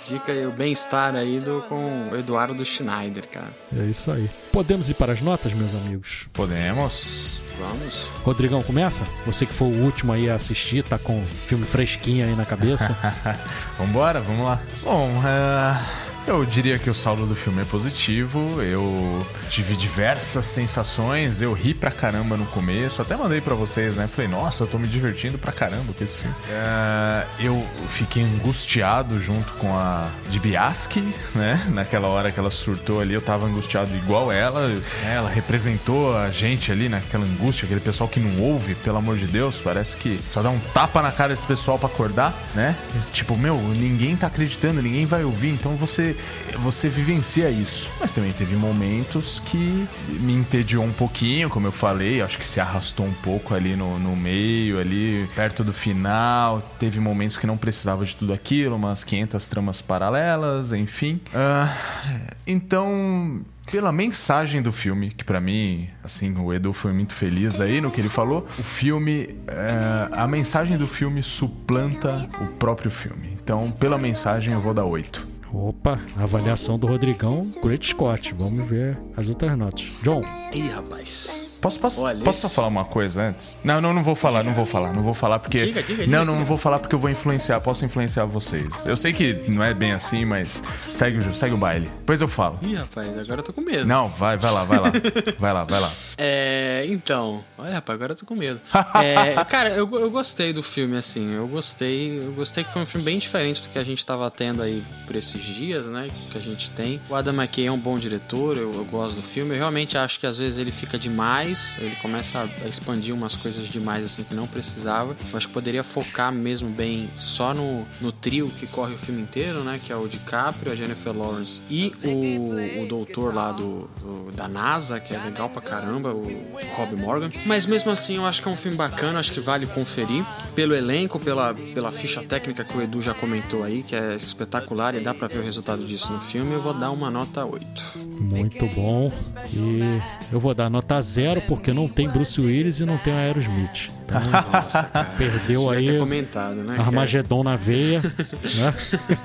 dica aí, o bem-estar aí do, com o Eduardo Schneider, cara. É isso aí. Podemos ir para as notas, meus amigos? Podemos. Vamos. Rodrigão, começa? Você que foi o último aí a assistir, tá com filme fresquinho aí na cabeça. Vambora, vamos lá. Bom, é, Eu diria que o saldo do filme é positivo. Eu tive diversas sensações. Eu ri pra caramba no começo. Até mandei pra vocês, né? Falei, nossa, eu tô me divertindo pra caramba com esse filme. É, eu fiquei angustiado junto com a Dibiaski, né? Naquela hora que ela surtou ali, eu tava angustiado igual ela. Ela representou a gente ali naquela angústia, aquele pessoal que não ouve, pelo amor de Deus. Parece que só dá um tapa na cara desse pessoal pra acordar, né? Tipo, meu, ninguém tá acreditando, ninguém vai ouvir. Então você, você vivencia isso. Mas também teve momentos que me entediou um pouquinho, como eu falei. Acho que se arrastou um pouco ali no, no meio, ali perto do final. Teve momentos que não precisava de tudo aquilo, umas 500 tramas paralelas, enfim. Ah, então, pela mensagem do filme, que pra mim, assim, o Edu foi muito feliz aí no que ele falou. O filme, é, a mensagem do filme suplanta o próprio filme. Então, pela mensagem, eu vou dar 8. Opa, avaliação do Rodrigão, Great Scott. Vamos ver as outras notas. John, Ih, rapaz. Posso, posso, Olha, posso só falar uma coisa antes? Não, não, não vou falar, não vou falar, não vou falar porque. Diga, diga, não, diga, não, diga. não vou falar porque eu vou influenciar, posso influenciar vocês. Eu sei que não é bem assim, mas segue, o- segue o baile. Depois eu falo. Ih, rapaz, agora eu tô com medo. Não, vai, vai lá, vai lá. Vai lá, vai lá. É, então, olha, rapaz, agora eu tô com medo. É, cara, eu, eu gostei do filme, assim, eu gostei, eu gostei que foi um filme bem diferente do que a gente tava tendo aí por esses dias, né, que a gente tem. O Adam McKay é um bom diretor, eu, eu gosto do filme, eu realmente acho que às vezes ele fica demais, ele começa a, a expandir umas coisas demais, assim, que não precisava. Eu acho que poderia focar mesmo bem só no, no trio que corre o filme inteiro, né, que é o DiCaprio, a Jennifer Lawrence e o, o doutor lá do, do- da NASA, que é legal pra caramba, o Rob Morgan. Mas mesmo assim, eu acho que é um filme bacana, acho que vale conferir. Pelo elenco, pela, pela ficha técnica que o Edu já comentou aí, que é espetacular e dá pra ver o resultado disso no filme, eu vou dar uma nota 8. muito bom. E eu vou dar nota zero porque não tem Bruce Willis e não tem Aerosmith. Então, Nossa, cara. perdeu aí comentado, né? Armagedon na veia, né?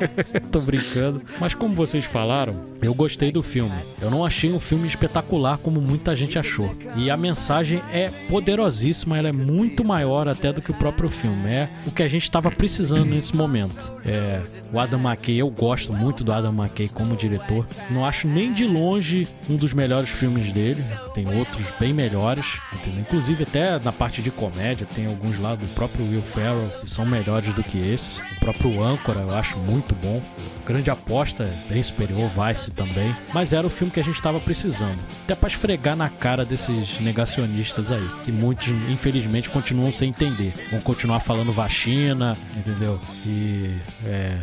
Tô brincando. Mas como vocês falaram, eu gostei do filme. Eu não achei um filme espetacular como muita gente achou. E a mensagem é poderosíssima, ela é muito maior até do que o próprio filme. É o que a gente estava precisando nesse momento. É, o Adam McKay, eu gosto muito do Adam McKay como diretor. Não acho nem de longe um dos melhores filmes dele. Tem outros bem melhores, entendeu? Inclusive até na parte de comédia, tem alguns lá do próprio Will Ferrell que são melhores do que esse. O próprio Âncora eu acho muito bom. Grande aposta, é bem superior, Vice também. Mas era o filme que a gente estava precisando. Até para esfregar na cara desses negacionistas aí, que muitos, infelizmente, continuam sem entender. Vão continuar falando vacina, entendeu? E é,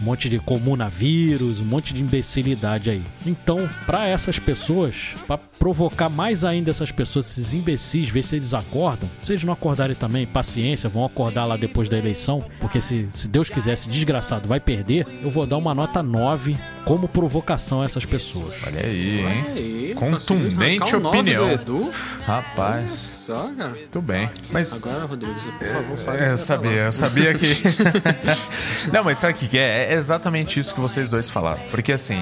um monte de comunavírus, um monte de imbecilidade aí. Então, para essas pessoas, para provocar mais ainda essas pessoas, esses imbecis, ver se eles acordam. Se eles não acordarem também, paciência, vão acordar lá depois da eleição, porque se, se Deus quiser, esse desgraçado vai perder, eu vou dar uma nota 9 como provocação a essas pessoas. Olha aí, hein? Aí, Contundente opinião. Do Edu. Rapaz, Só, cara. muito bem. Mas Agora, Rodrigo, você, por favor, fale. É, eu sabia, eu sabia que. Não, mas sabe o que é? É exatamente isso que vocês dois falaram. Porque assim,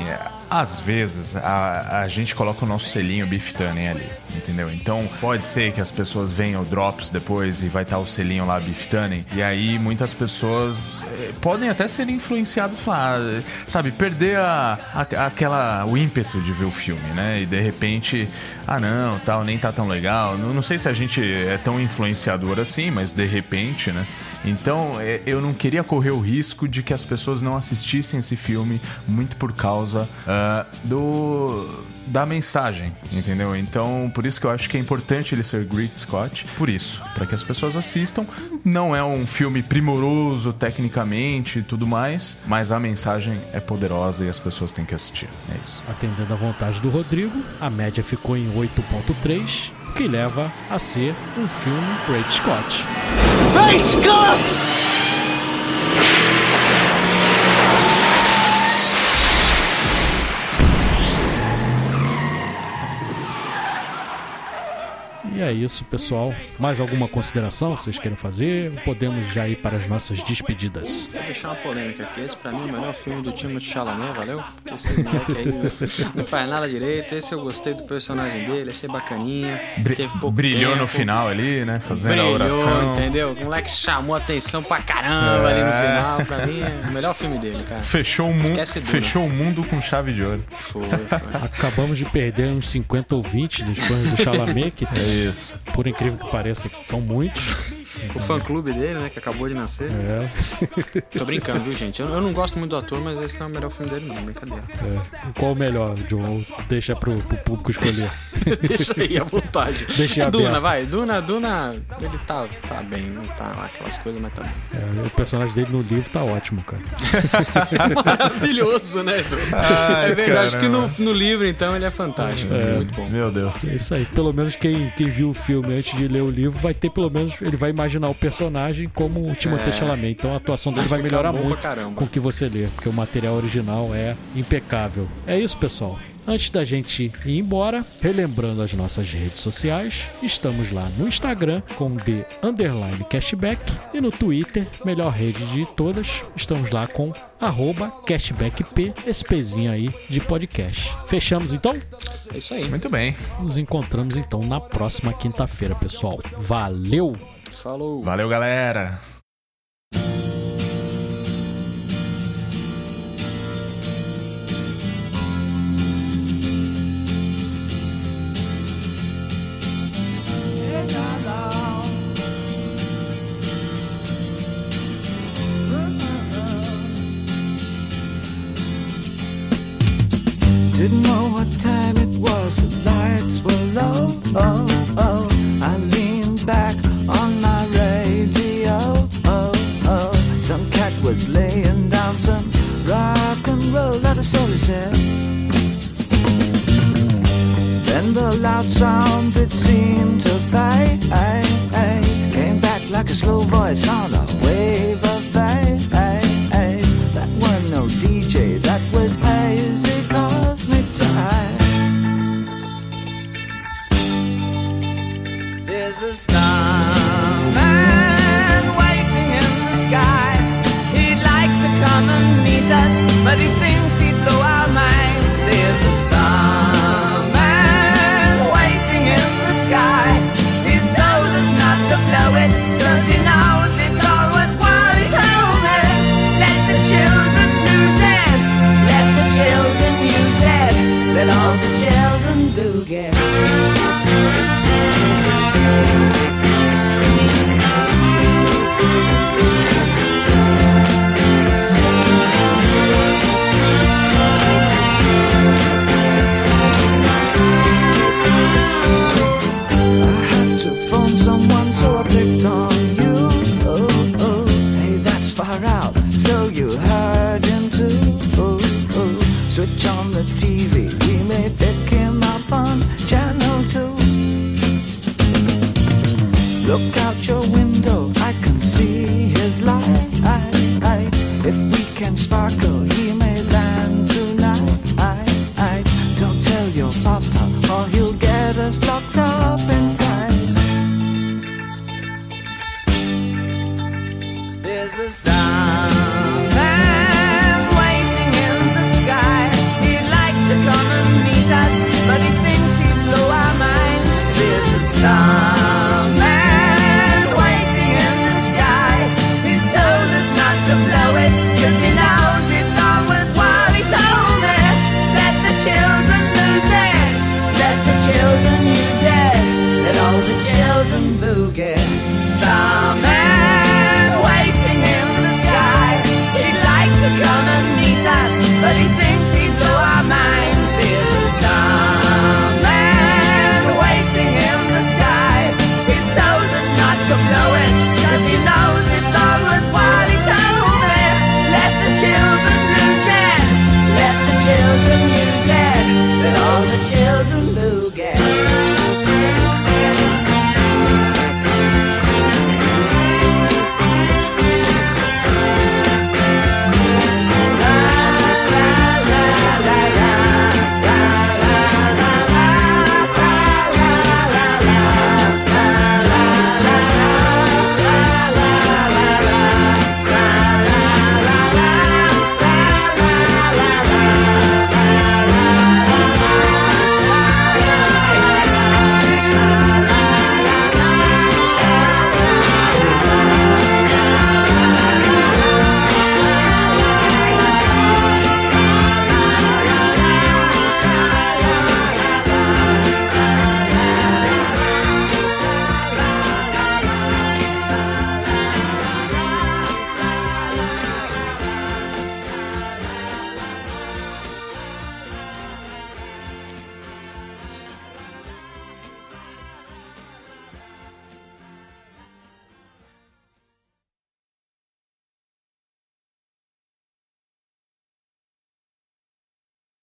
às vezes a, a gente coloca o nosso selinho Beef ali, entendeu? Então pode ser que as pessoas venham o Drops depois e vai estar o selinho lá Beef Tannen. E aí muitas pessoas eh, podem até ser influenciadas, falar, ah, sabe, perder a, a- aquela, o ímpeto de ver o filme, né? E de repente, ah não, tal, nem tá tão legal. Não, não sei se a gente é tão influenciador assim, mas de repente, né? Então eh, eu não queria correr o risco de que as pessoas não assistissem esse filme muito por causa ah, do da mensagem, entendeu? Então, por isso que eu acho que é importante ele ser Great Scott, por isso, para que as pessoas assistam. Não é um filme primoroso tecnicamente e tudo mais, mas a mensagem é poderosa e as pessoas têm que assistir. É isso. Atendendo à vontade do Rodrigo, a média ficou em 8.3, o que leva a ser um filme Great Scott. Great Scott! E é isso, pessoal. Mais alguma consideração que vocês queiram fazer? Ou podemos já ir para as nossas despedidas? Vou deixar uma polêmica aqui. Esse pra mim é o melhor filme do Timothée Chalamet, valeu? Esse moleque aí não faz nada direito. Esse eu gostei do personagem dele, achei bacaninha. Bri- Teve pouco brilhou tempo. no final ali, né? Fazendo a Brilhou, oração. entendeu? O moleque chamou atenção pra caramba ali no É. final. Pra mim, é o melhor filme dele, cara. Fechou o, mu Esquece Duna. fechou o mundo com chave de ouro. Foi, foi. Acabamos de perder uns 50 ou 20 dos fãs do Chalamet, que É por incrível que pareça, são muitos. O fã-clube dele, né, que acabou de nascer. É, Tô brincando, viu, gente? Eu, eu não gosto muito do ator, mas esse não é o melhor filme dele, não. Brincadeira. é. Qual o melhor, John? Deixa pro, pro público escolher. Deixa aí à vontade. Deixa é aberto. Duna, vai. Duna, Duna, ele tá, tá bem, não tá lá aquelas coisas, mas tá bem. É, o personagem dele no livro tá ótimo, cara. Maravilhoso, né, Edu? Ai, é verdade, acho que caramba. no, no livro, então, ele é fantástico. Muito bom. Meu Deus. É isso aí. Pelo menos quem, quem viu o filme antes de ler o livro vai ter, pelo menos, ele vai imaginar o personagem como o Timothée É. Chalamet. Então a atuação dele vai melhorar muito com o que você lê, porque o material original é impecável. É isso, pessoal. Antes da gente ir embora, relembrando as nossas redes sociais, estamos lá no Instagram com The Underline Cashback e no Twitter, melhor rede de todas, estamos lá com arroba cashbackp, esse pezinho aí de podcast. Fechamos então? É isso aí. Muito bem. Nos encontramos então na próxima quinta-feira, pessoal. Valeu! Falou. Valeu, galera.